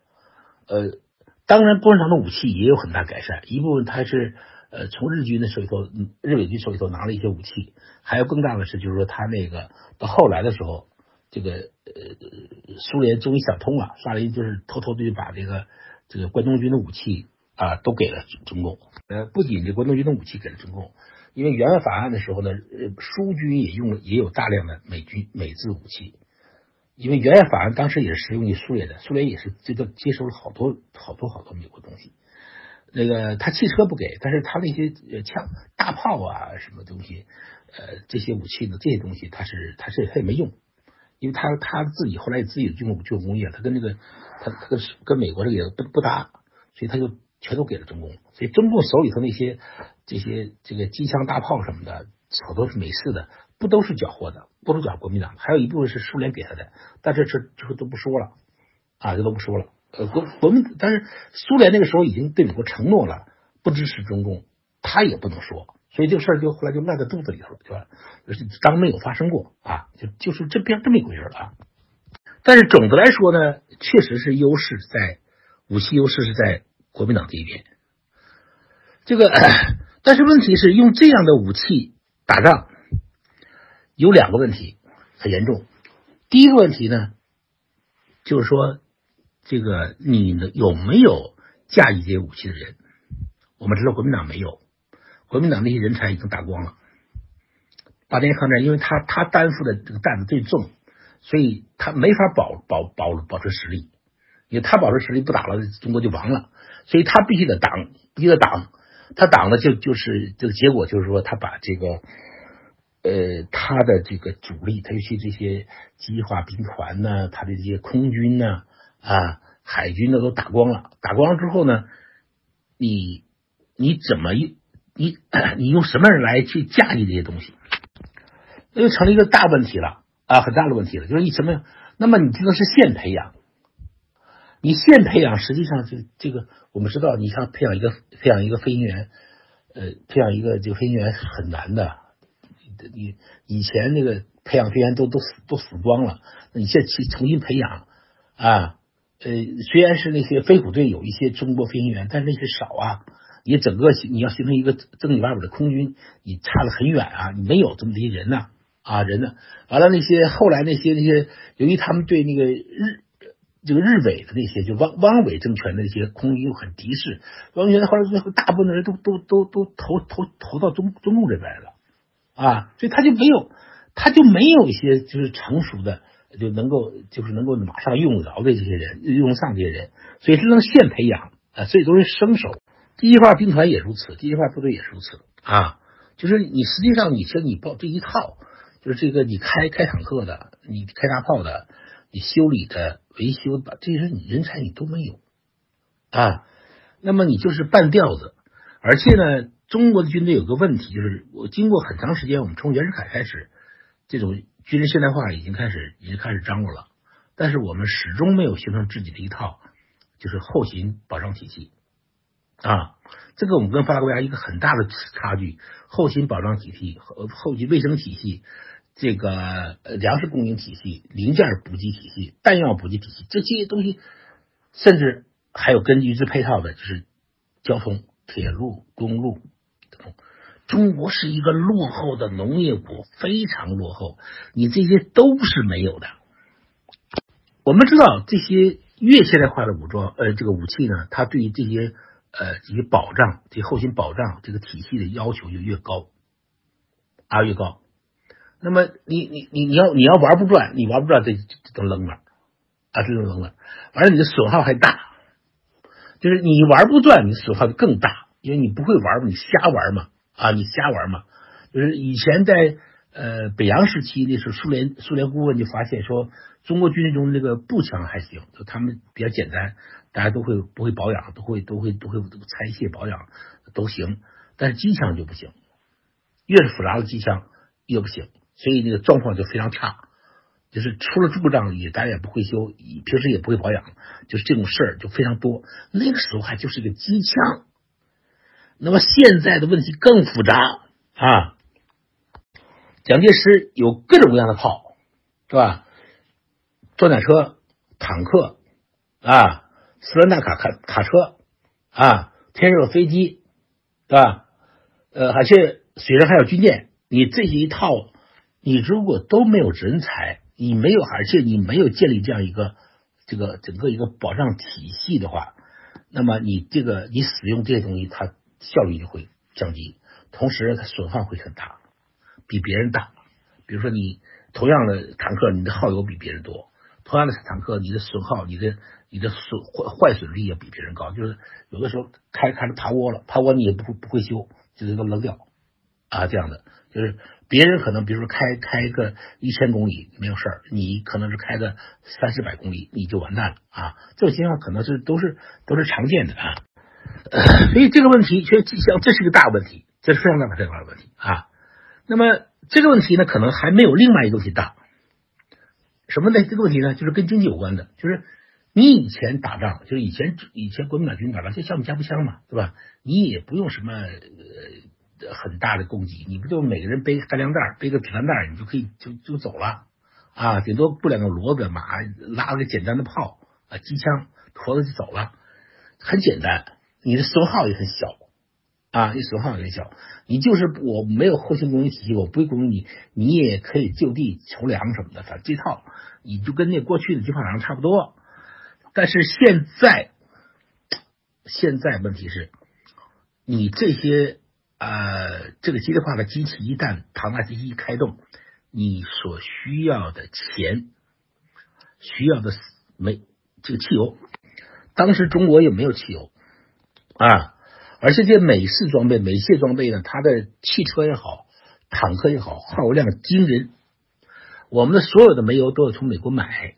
呃。当然，共产党的武器也有很大改善。一部分它是呃，从日军的手里头，日伪军手里头拿了一些武器。还有更大的是，就是说他那个到后来的时候，这个呃，苏联终于想通了，萨林就是偷偷的就把这个这个关东军的武器啊都给了中共。呃，不仅这关东军的武器给了中共，因为援外法案的时候呢，呃，苏军也用了也有大量的美军美制武器。因为援外法案当时也是适用于苏联的，苏联也是这个接收了好多好多好多美国东西。那个他汽车不给，但是他那些枪、大炮啊，什么东西，呃，这些武器呢，这些东西他是他是他也没用，因为他他自己后来自己的军工军工业，他跟那个他他跟跟美国这个也不不搭，所以他就全都给了中共。所以中共手里头那些这些这个机枪大炮什么的，好多是美式的。不都是缴获的，不都缴国民党，还有一部分是苏联给他的，但这这这都不说了啊，这都不说了。呃，国国民，但是苏联那个时候已经对美国承诺了不支持中共，他也不能说，所以这个事儿就后来就烂在肚子里头了，就就是当没有发生过啊，就就是这边这么一回事啊。但是总的来说呢，确实是优势在武器优势是在国民党这一边。这个，但是问题是用这样的武器打仗。有两个问题很严重。第一个问题呢，就是说，这个你呢有没有驾驭这些武器的人？我们知道国民党没有，国民党那些人才已经打光了。八年抗战，因为他他担负的这个担子最重，所以他没法保保保保持实力。因为他保持实力不打了，中国就亡了。所以他必须得挡，必须得挡。他挡了就就是这个结果，就是说他把这个。呃，他的这个主力，他尤其这些机化兵团呢，他的这些空军呢，啊，海军呢都打光了。打光了之后呢，你你怎么用你你用什么人来去驾驭这些东西？那就成了一个大问题了啊，很大的问题了。就是你什么？那么你这个是现培养，你现培养，实际上这这个我们知道，你像培养一个培养一个飞行员，呃，培养一个这个飞行员很难的。你以前那个培养飞员都都死都死光了，你现在去重新培养啊？呃，虽然是那些飞虎队有一些中国飞行员，但是那些少啊。你整个你要形成一个正经八百的空军，你差得很远啊！你没有这么些人呢啊人呢？完了那些后来那些那些，由于他们对那个日这个日伪的那些就汪汪伪政权的那些空军又很敌视，汪伪后来最后大部分的人都都都都投投投到中中共这边来了。啊，所以他就没有，他就没有一些就是成熟的，就能够就是能够马上用得着的这些人，用上这些人，所以只能现培养啊，所以都是生手。第一块兵团也如此，第一块部队也如此啊。就是你实际上你说你报这一套，就是这个你开开坦克的，你开大炮的，你修理的、维修的，这些人你人才你都没有啊。那么你就是半吊子，而且呢。中国的军队有个问题，就是我经过很长时间，我们从袁世凯开始，这种军事现代化已经开始，已经开始张罗了，但是我们始终没有形成自己的一套，就是后勤保障体系啊。这个我们跟发达国家一个很大的差距，后勤保障体系、后后勤卫生体系、这个粮食供应体系、零件补给体系、弹药补给体系这些东西，甚至还有根据之配套的，就是交通、铁路、公路。中国是一个落后的农业国，非常落后。你这些都是没有的。我们知道，这些越现代化的武装，呃，这个武器呢，它对于这些呃这些保障、这后勤保障这个体系的要求就越高，啊越高。那么你你你你要你要玩不转，你玩不转，这这都扔了，啊这都扔了。完了，你的损耗还大，就是你玩不转，你损耗就更大，因为你不会玩嘛，你瞎玩嘛。啊，你瞎玩嘛？就是以前在呃北洋时期那时候，苏联苏联顾问就发现说，中国军队中那个步枪还行，就他们比较简单，大家都会不会保养，都会都会都会拆卸保养都行，但是机枪就不行，越是复杂的机枪越不行，所以那个状况就非常差，就是出了故障也大家也不会修，平时也不会保养，就是这种事儿就非常多。那个时候还就是个机枪。那么现在的问题更复杂啊！蒋介石有各种各样的炮，是吧？装甲车、坦克啊，斯兰大卡卡卡车啊，天热飞机，对吧？呃，而且水上还有军舰，你这些一套，你如果都没有人才，你没有，而且你没有建立这样一个这个整个一个保障体系的话，那么你这个你使用这些东西，它效率就会降低，同时它损耗会很大，比别人大。比如说你同样的坦克，你的耗油比别人多；同样的坦克，你的损耗、你的你的损坏坏损率也比别人高。就是有的时候开开着趴窝了，趴窝你也不会不会修，就是都扔掉啊，这样的。就是别人可能比如说开开个一千公里没有事儿，你可能是开个三四百公里你就完蛋了啊。这种情况可能是都是都是常见的啊。所以这个问题确实像这是个大问题，这是非常大非常大的问题啊。那么。这个问题呢，可能还没有另外一个问题大。什么呢？这个问题呢，就是跟经济有关的。就是你以前打仗，就是以前以前国民党军打仗，就像不加步枪嘛，对吧？你也不用什么呃很大的供给，你不就每个人背个干粮袋，背个皮弹袋，你就可以就就走了啊？顶多布两个骡子马，拉个简单的炮啊，机枪，驮着就走了，很简单。你的损耗也很小。啊，你损耗也很小，你就是我没有后勤供应体系，我不会供应你，你也可以就地筹粮什么的，反正这套你就跟那过去的机炮厂差不多。但是现在，现在问题是，你这些呃这个机械化的机器一旦庞大机器一开动，你所需要的钱，需要的煤这个汽油，当时中国也没有汽油啊？而且这美式装备、美械装备呢，它的汽车也好，坦克也好，耗油量惊人。我们的所有的煤油都要从美国买。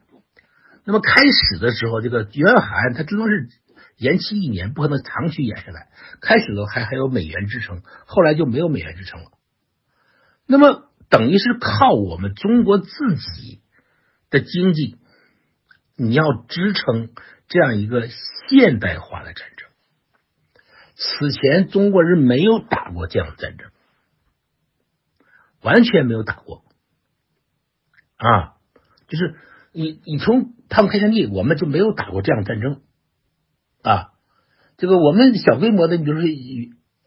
那么开始的时候，这个约翰它最多是延期一年，不可能长期延下来。开始的时候还还有美元支撑，后来就没有美元支撑了。那么等于是靠我们中国自己的经济，你要支撑这样一个现代化的战争。此前中国人没有打过这样的战争，完全没有打过啊！就是你你从他们开疆地，我们就没有打过这样的战争啊。这个我们小规模的，你比如说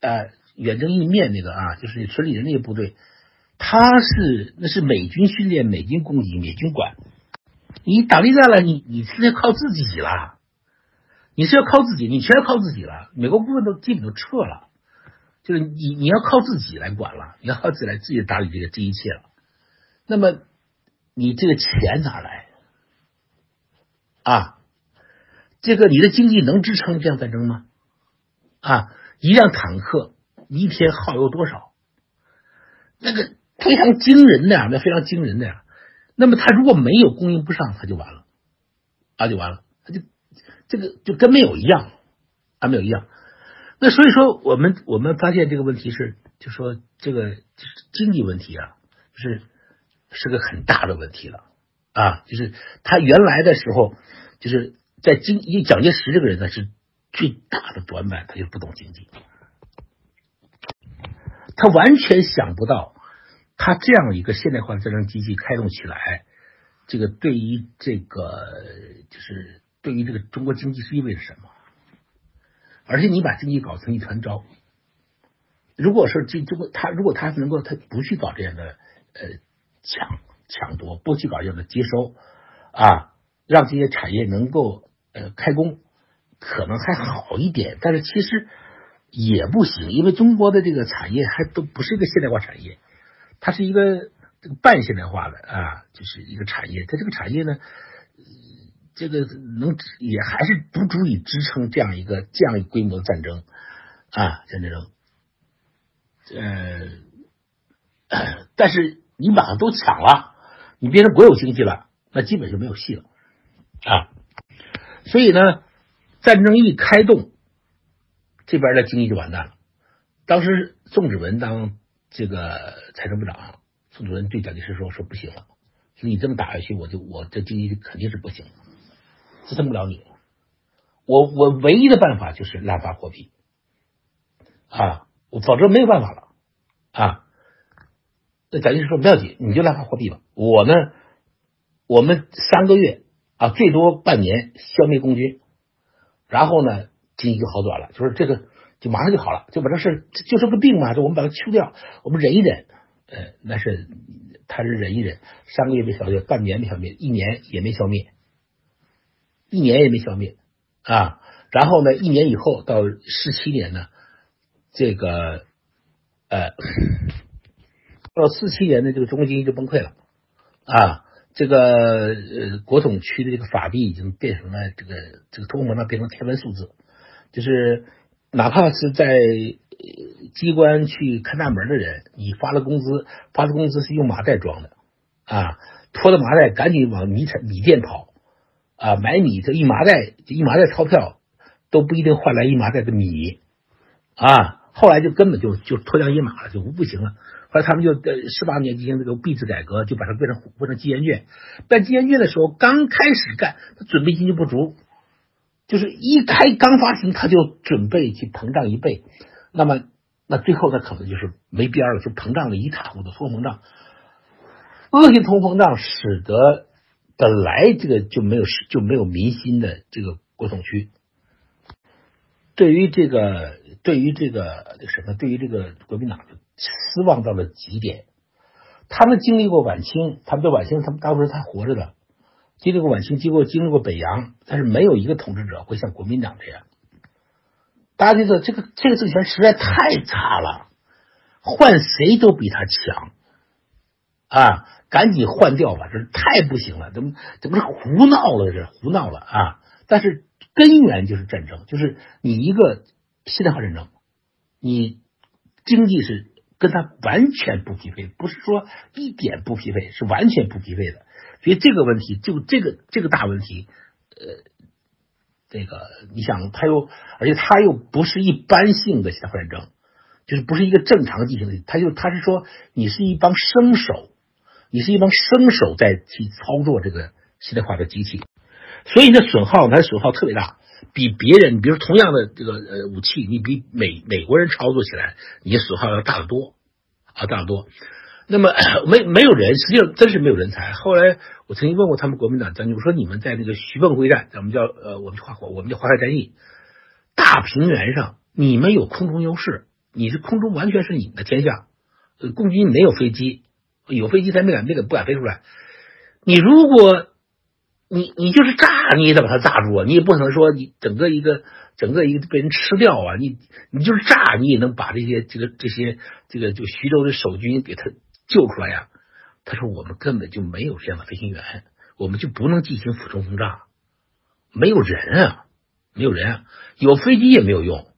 呃远征印面那个啊，就是村里人那些部队，他是那是美军训练、美军供给、美军管。你打内战了，你你是要靠自己了。你是要靠自己，你全靠自己了。美国部分都基本都撤了，就是你你要靠自己来管了，你要靠自己来自己打理这个这一切了。那么你这个钱哪来啊？这个你的经济能支撑这样战争吗？啊，一辆坦克一天耗油多少？那个非常惊人的呀，那非常惊人的呀。那么他如果没有供应不上，他就完了，啊，就完了，他就。这个就跟没有一样，啊，没有一样。那所以说，我们我们发现这个问题是，就说这个经济问题啊，是是个很大的问题了啊。就是他原来的时候，就是在经，因为蒋介石这个人呢是最大的短板，他就不懂经济，他完全想不到，他这样一个现代化的战争机器开动起来，这个对于这个就是。对于这个中国经济是意味着什么？而且你把经济搞成一团糟，如果说这中国他如果他能够他不去搞这样的呃抢抢夺，不去搞这样的接收啊，让这些产业能够呃开工，可能还好一点。但是其实也不行，因为中国的这个产业还都不是一个现代化产业，它是一个这个半现代化的啊，就是一个产业。它这个产业呢。这个能也还是不足以支撑这样一个这样一规模的战争啊，像这种，呃，但是你马上都抢了，你变成国有经济了，那基本就没有戏了啊。所以呢，战争一开动，这边的经济就完蛋了。当时宋子文当这个财政部长，宋子文对蒋介石说：“说不行了，你这么打下去，我就我这经济肯定是不行。”支撑不了你，我我唯一的办法就是滥发货币啊，我否则没有办法了啊。那蒋介石说不要紧，你就滥发货币吧。我呢，我们三个月啊，最多半年消灭共军，然后呢，经济就好转了。就是这个就马上就好了，就把这事就是个病嘛，就我们把它去掉，我们忍一忍，呃，那是他是忍一忍，三个月没消灭，半年没消灭，一年也没消灭，一年也没消灭啊。然后呢，一年以后到十七年呢，这个呃，到四七年的这个中国经济就崩溃了啊。这个呃，国统区的这个法币已经变成了这个这个通货膨胀变成天文数字，就是哪怕是在机关去看大门的人，你发了工资，发的工资是用麻袋装的啊，拖着麻袋赶紧往米产米店跑啊，买米这一麻袋一麻袋钞票都不一定换来一麻袋的米啊，后来就根本就就脱缰野马了，就不行了。后来他们就在十八年进行这个币制改革，就把它变成变成纪元券。办纪元券的时候，刚开始干，他准备金就不足，就是一开刚发行，他就准备去膨胀一倍。那么，那最后他可能就是没边了，就膨胀的一塌糊涂，通膨胀，恶性通膨胀使得本来这个就没有就没有民心的这个国统区，对于这个对于这个什么，对于这个国民党就。失望到了极点。他们经历过晚清，他们对晚清，他们大部分还活着的，经历过晚清，经过经历过北洋，但是没有一个统治者会像国民党这样。大家觉得这个这个政权实在太差了，换谁都比他强啊！赶紧换掉吧，这太不行了，怎么怎么是胡闹了？这胡闹了啊！但是根源就是战争，就是你一个现代化战争，你经济是。跟他完全不匹配，不是说一点不匹配，是完全不匹配的。所以这个问题，就这个这个大问题，呃，这个你想，他又而且他又不是一般性的现代化战争，就是不是一个正常进行的，他就他是说你是一帮生手，你是一帮生手在去操作这个现代化的机器，所以你的损耗，它的损耗特别大。比别人，比如同样的这个呃武器，你比美美国人操作起来，你的损耗要大得多啊，大得多。那么没没有人，实际上真是没有人才。后来我曾经问过他们国民党将军，我说你们在那个徐蚌会战，咱们叫呃我们花我们叫淮海战役，大平原上你们有空中优势，你是空中完全是你们的天下，呃共军没有飞机，有飞机他没敢没敢不敢飞出来。你如果你你就是炸，你也得把它炸住啊！你也不可能说你整个一个整个一个被人吃掉啊！你你就是炸，你也能把这些这个这些这个就徐州的守军给他救出来呀？他说我们根本就没有这样的飞行员，我们就不能进行俯冲轰炸，没有人啊，没有人啊，有飞机也没有用。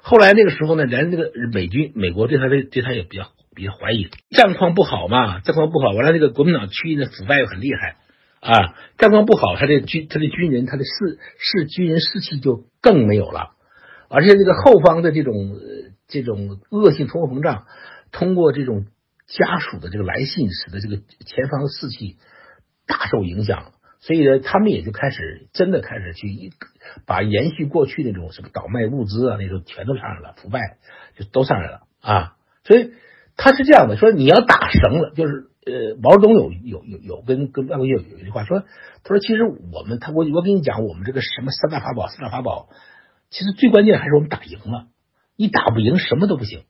后来那个时候呢，连那个美军美国对他的对他也比较比较怀疑，战况不好嘛，战况不好，完了这个国民党区域的腐败又很厉害。啊，战况不好，他的军他的军人他的士士军人士气就更没有了，而且这个后方的这种这种恶性通货膨胀，通过这种家属的这个来信，使得这个前方的士气大受影响，所以呢，他们也就开始真的开始去把延续过去那种什么倒卖物资啊那种全都上来了，腐败就都上来了啊，所以他是这样的，说你要打绳了，就是。呃，毛泽东有有有有跟跟外国有有一句话说，他说其实我们他我我跟你讲，我们这个什么三大法宝四大法宝，其实最关键还是我们打赢了，你打不赢什么都不行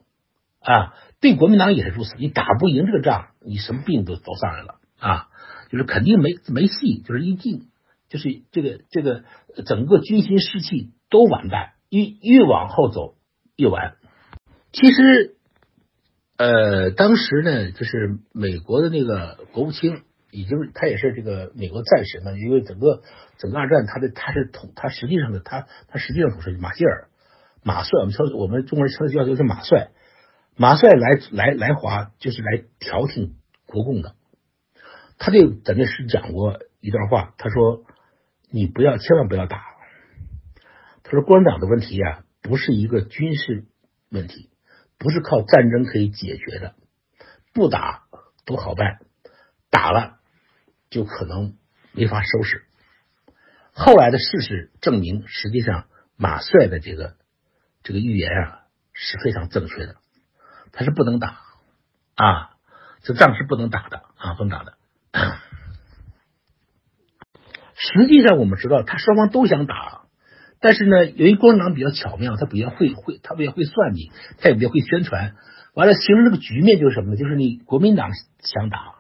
啊。对国民党也是如此，你打不赢这个仗，你什么病都都上来了啊，就是肯定没没戏，就是一进就是这个这个整个军心士气都完蛋，越越往后走越完。其实。呃，当时呢，就是美国的那个国务卿，已经他也是这个美国战神了，因为整个整个二战，他的他是统，他实际上的他他实际上统是马歇尔，马帅，我们称我们中国人称的叫就是马帅，马帅来来来华就是来调停国共的，他就在那时讲过一段话，他说你不要千万不要打，他说共产党的问题呀，不是一个军事问题。不是靠战争可以解决的，不打都好办，打了就可能没法收拾。后来的事实证明，实际上马帅的这个这个预言啊是非常正确的，他是不能打啊，这仗是不能打的啊，不能打的。实际上我们知道，他双方都想打，但是呢，由于共产党比较巧妙，他比较会会，他比较会算计，他也比较会宣传。完了，形成这个局面就是什么呢？就是你国民党想打，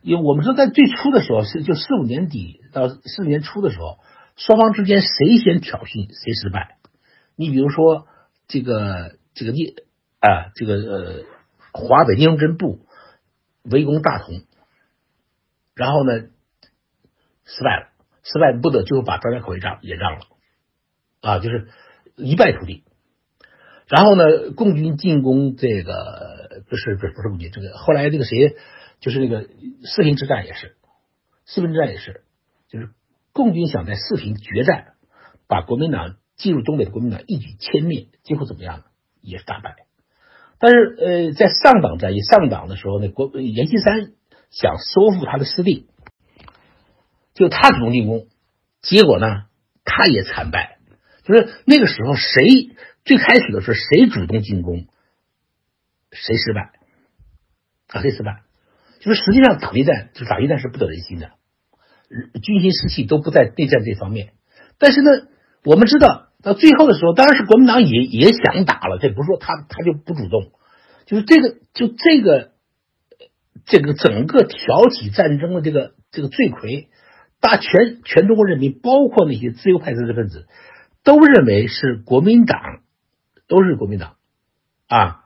因为我们说在最初的时候是就四五年底到四五年初的时候，双方之间谁先挑衅谁失败。你比如说这个这个聂啊，这个呃华北聂荣臻部围攻大同，然后呢失败了，失败不得最后把张家口也让也让了。啊，就是一败涂地。然后呢，共军进攻这个不是不是不是共军，这个后来这个谁，就是那个四平之战也是，四平之战也是，就是共军想在四平决战，把国民党进入东北的国民党一举歼灭，结果怎么样呢？也是大败。但是呃，在上党战役上党的时候呢，国阎锡山想收复他的失地，就他主动进攻，结果呢，他也惨败。就是那个时候，谁最开始的时候谁主动进攻，谁失败啊？谁失败？就是实际上打一战，就打一战是不得人心的，军心士气都不在内战这方面。但是呢，我们知道到最后的时候，当然是国民党也也想打了，这不是说他他就不主动，就是这个就这个这个整个挑起战争的这个这个罪魁，大全全中国人民，包括那些自由派知识分子。都认为是国民党，都是国民党啊。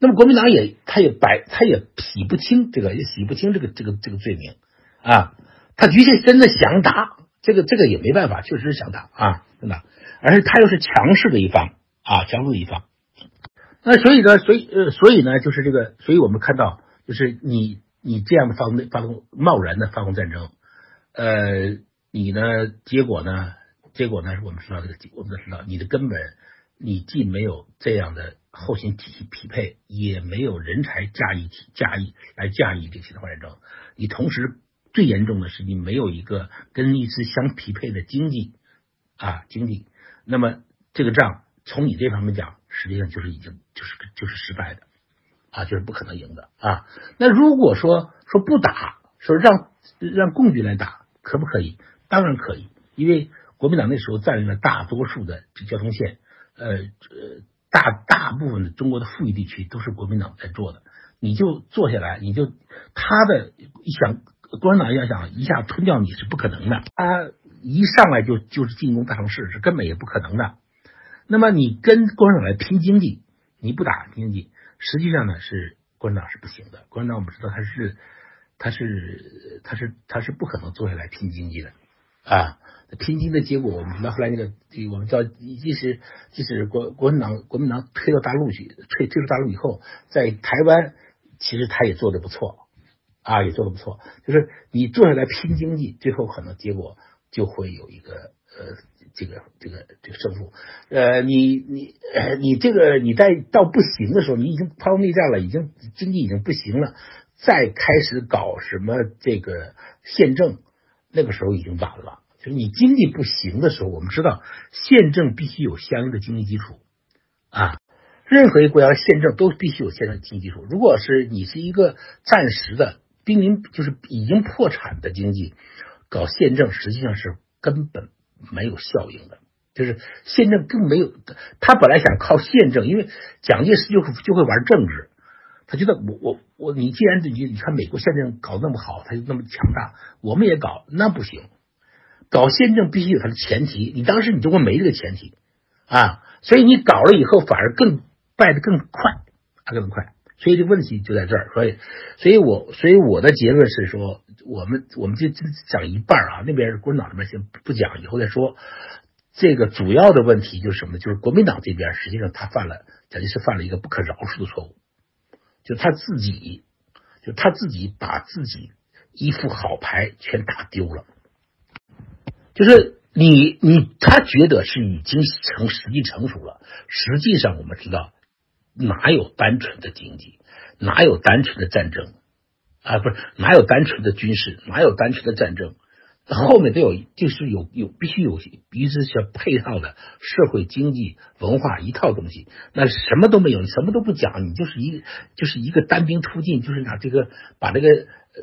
那么国民党也，他也摆，他也洗不清这个，也洗不清这个这个这个罪名啊。他的确真的想打，这个这个也没办法，确实是想打啊，真的。而且他又是强势的一方啊，强势的一方。那所以呢，所以呃，所以呢，就是这个，所以我们看到，就是你你这样的发动发动贸然的发动战争，呃，你呢，结果呢？结果呢？是我们知道这个，我们都知道，你的根本，你既没有这样的后勤体系匹配，也没有人才驾驭驾驭来驾驭这些的战争。你同时最严重的是，你没有一个跟一支相匹配的经济啊经济。那么这个仗从你这方面讲，实际上就是已经就是就是失败的啊，就是不可能赢的啊。那如果说说不打，说让让共军来打，可不可以？当然可以，因为。国民党那时候占领了大多数的这交通线，呃呃，大大部分的中国的富裕地区都是国民党在做的。你就坐下来，你就他的想，共产党要想一下吞掉你是不可能的。他一上来就就是进攻大城市是根本也不可能的。那么你跟共产党来拼经济，你不打经济，实际上呢是共产党是不行的。共产党我们知道他是他是他是他是不可能坐下来拼经济的啊。拼经的结果，我们到后来那个，我们叫即使即使国国民党国民党推到大陆去，退退出大陆以后，在台湾其实他也做的不错啊，也做的不错。就是你坐下来拼经济，最后可能结果就会有一个呃这个这个这个胜负。呃，你你你这个你在到不行的时候，你已经发动内战了，已经经济已经不行了，再开始搞什么这个宪政，那个时候已经晚了。就是你经济不行的时候，我们知道宪政必须有相应的经济基础啊。任何一个国家的宪政都必须有宪政经济基础。如果是你是一个暂时的濒临就是已经破产的经济，搞宪政实际上是根本没有效应的。就是宪政更没有，他本来想靠宪政，因为蒋介石就就会玩政治，他觉得我我我你既然你你看美国宪政搞那么好，他就那么强大，我们也搞那不行。搞宪政必须有它的前提，你当时你中国没这个前提啊，所以你搞了以后反而更败得更快，啊更快，所以这问题就在这儿，所以，所以我所以我的结论是说，我们我们就就讲一半啊，那边是国民党那边先不讲，以后再说。这个主要的问题就是什么呢？就是国民党这边实际上他犯了，蒋介石犯了一个不可饶恕的错误，就他自己，就他自己把自己一副好牌全打丢了。就是你你他觉得是已经成实际成熟了，实际上我们知道哪有单纯的经济，哪有单纯的战争啊？不是哪有单纯的军事，哪有单纯的战争？后面都有，就是有有必须有必须是配套的社会经济文化一套东西。那什么都没有，你什么都不讲，你就是一就是一个单兵突进，就是拿这个把这个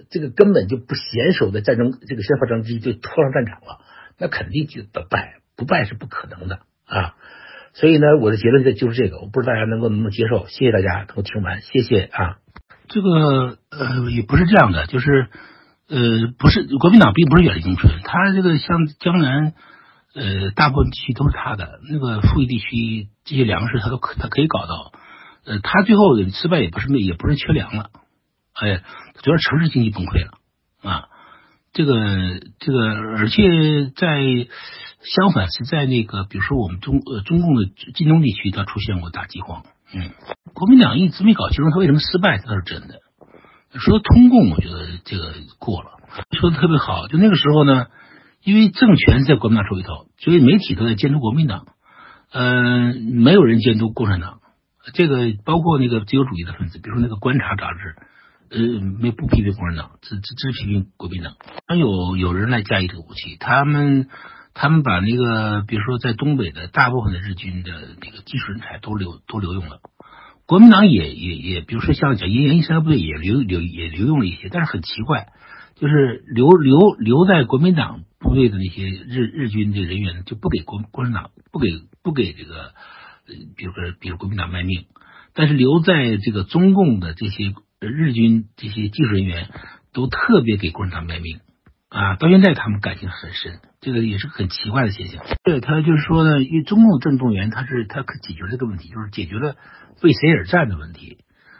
这个根本就不娴熟的战争这个先发战机就拖上战场了。那肯定就得败，不败是不可能的啊。所以呢，我的结论就就是这个，我不知道大家能够能不能接受。谢谢大家能够听完，谢谢啊。这个呃也不是这样的，就是呃不是国民党并不是远离农村，他这个像江南呃大部分地区都是他的那个富裕地区这些粮食他都可他可以搞到，呃他最后失败也不是没也不是缺粮了，哎，主要是城市经济崩溃了啊。这个这个，而且在相反是在那个，比如说我们中呃中共的晋东地区，它出现过大饥荒。嗯，国民党一直没搞清楚他为什么失败，这倒是真的。说通共，我觉得这个过了。说的特别好，就那个时候呢，因为政权在国民党手里头，所以媒体都在监督国民党，嗯，没有人监督共产党。这个包括那个自由主义的分子，比如说那个《观察》杂志。呃，没不批评共产党，只只只批评国民党。有有人来驾驭这个武器，他们他们把那个，比如说在东北的大部分的日军的那个技术人才都留都留用了。国民党也也也，比如说像讲延安部队也留留也留用了一些，但是很奇怪，就是留留留在国民党部队的那些日日军的人员就不给国共产党不给不给这个，比如说比如国民党卖命，但是留在这个中共的这些。日军这些技术人员都特别给共产党卖命啊，到现在他们感情很深，这个也是很奇怪的现象。对他就是说呢，因为中共政动员，他是他可解决这个问题，就是解决了为谁而战的问题。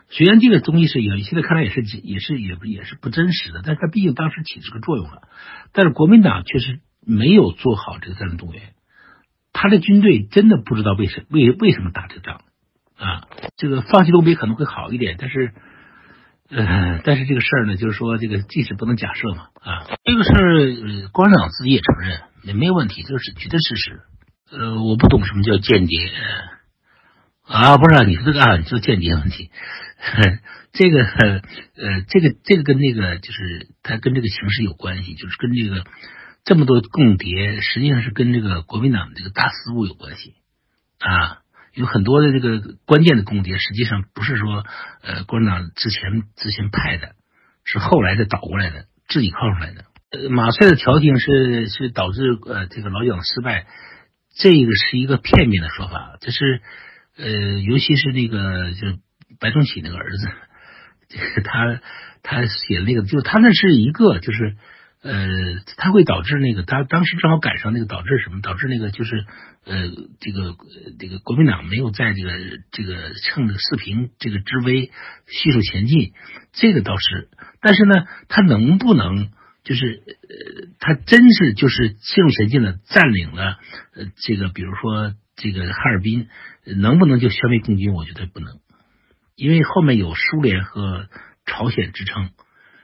虽然这个东西是也现在看来也是也是也也是不真实的，但是他毕竟当时起这个作用了。但是国民党确实没有做好这个战争动员，他的军队真的不知道为什为为什么打这个仗啊。这个放弃东北可能会好一点，但是。呃，但是这个事儿呢，就是说这个即使不能假设嘛啊，这个事儿，共产党自己也承认也没有问题，这是绝对事实。呃，我不懂什么叫间谍啊，不是你说这个啊，你说间谍问题，这个呃，这个这个跟那个就是它跟这个形势有关系，就是跟这个这么多共谍，实际上是跟这个国民党这个大思路有关系啊。有很多的这个关键的共谍，实际上不是说呃共产党之前之前派的，是后来的倒过来的，自己靠出来的。呃，马帅的调停是是导致呃这个老蒋失败，这个是一个片面的说法。这是呃，尤其是那个就是白崇禧那个儿子，他他写那个，就他那是一个就是。呃，他会导致那个，他当时正好赶上那个，导致什么？导致那个就是，呃，这个这个国民党没有在这个这个趁着四平这个之危迅速前进，这个倒是，但是呢，他能不能就是呃，他真是就是迅速前进了，占领了呃这个，比如说这个哈尔滨，能不能就消灭共军？我觉得不能，因为后面有苏联和朝鲜支撑。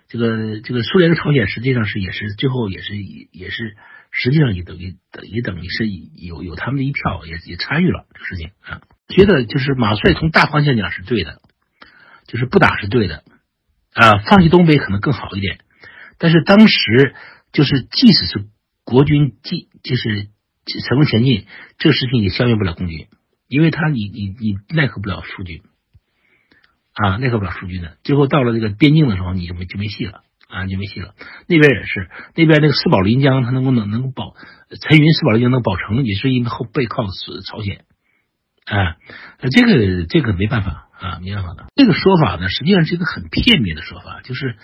这个这个苏联和朝鲜实际上是也是最后也是也是实际上也等于等于等于是有有他们的一票也也参与了这个事情啊，觉得就是马帅从大方向讲是对的，就是不打是对的啊，放弃东北可能更好一点，但是当时就是即使是国军即就是成功前进，这个事情也消灭不了共军，因为他你你你奈何不了苏军。啊，奈何不了数据呢？最后到了这个边境的时候，你就没就没戏了啊，就没戏了。那边也是，那边那个四保临江，他能够能能够保陈云四保临江能保成，也是因为后背靠是朝鲜啊。这个这个没办法啊，没办法的。这个说法呢，实际上是一个很片面的说法，就是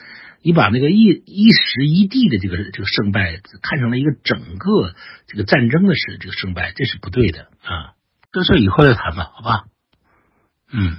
你把那个一一时一地的这个这个胜败看成了一个整个这个战争的是这个胜败，这是不对的啊。这事以后再谈吧，好吧？嗯。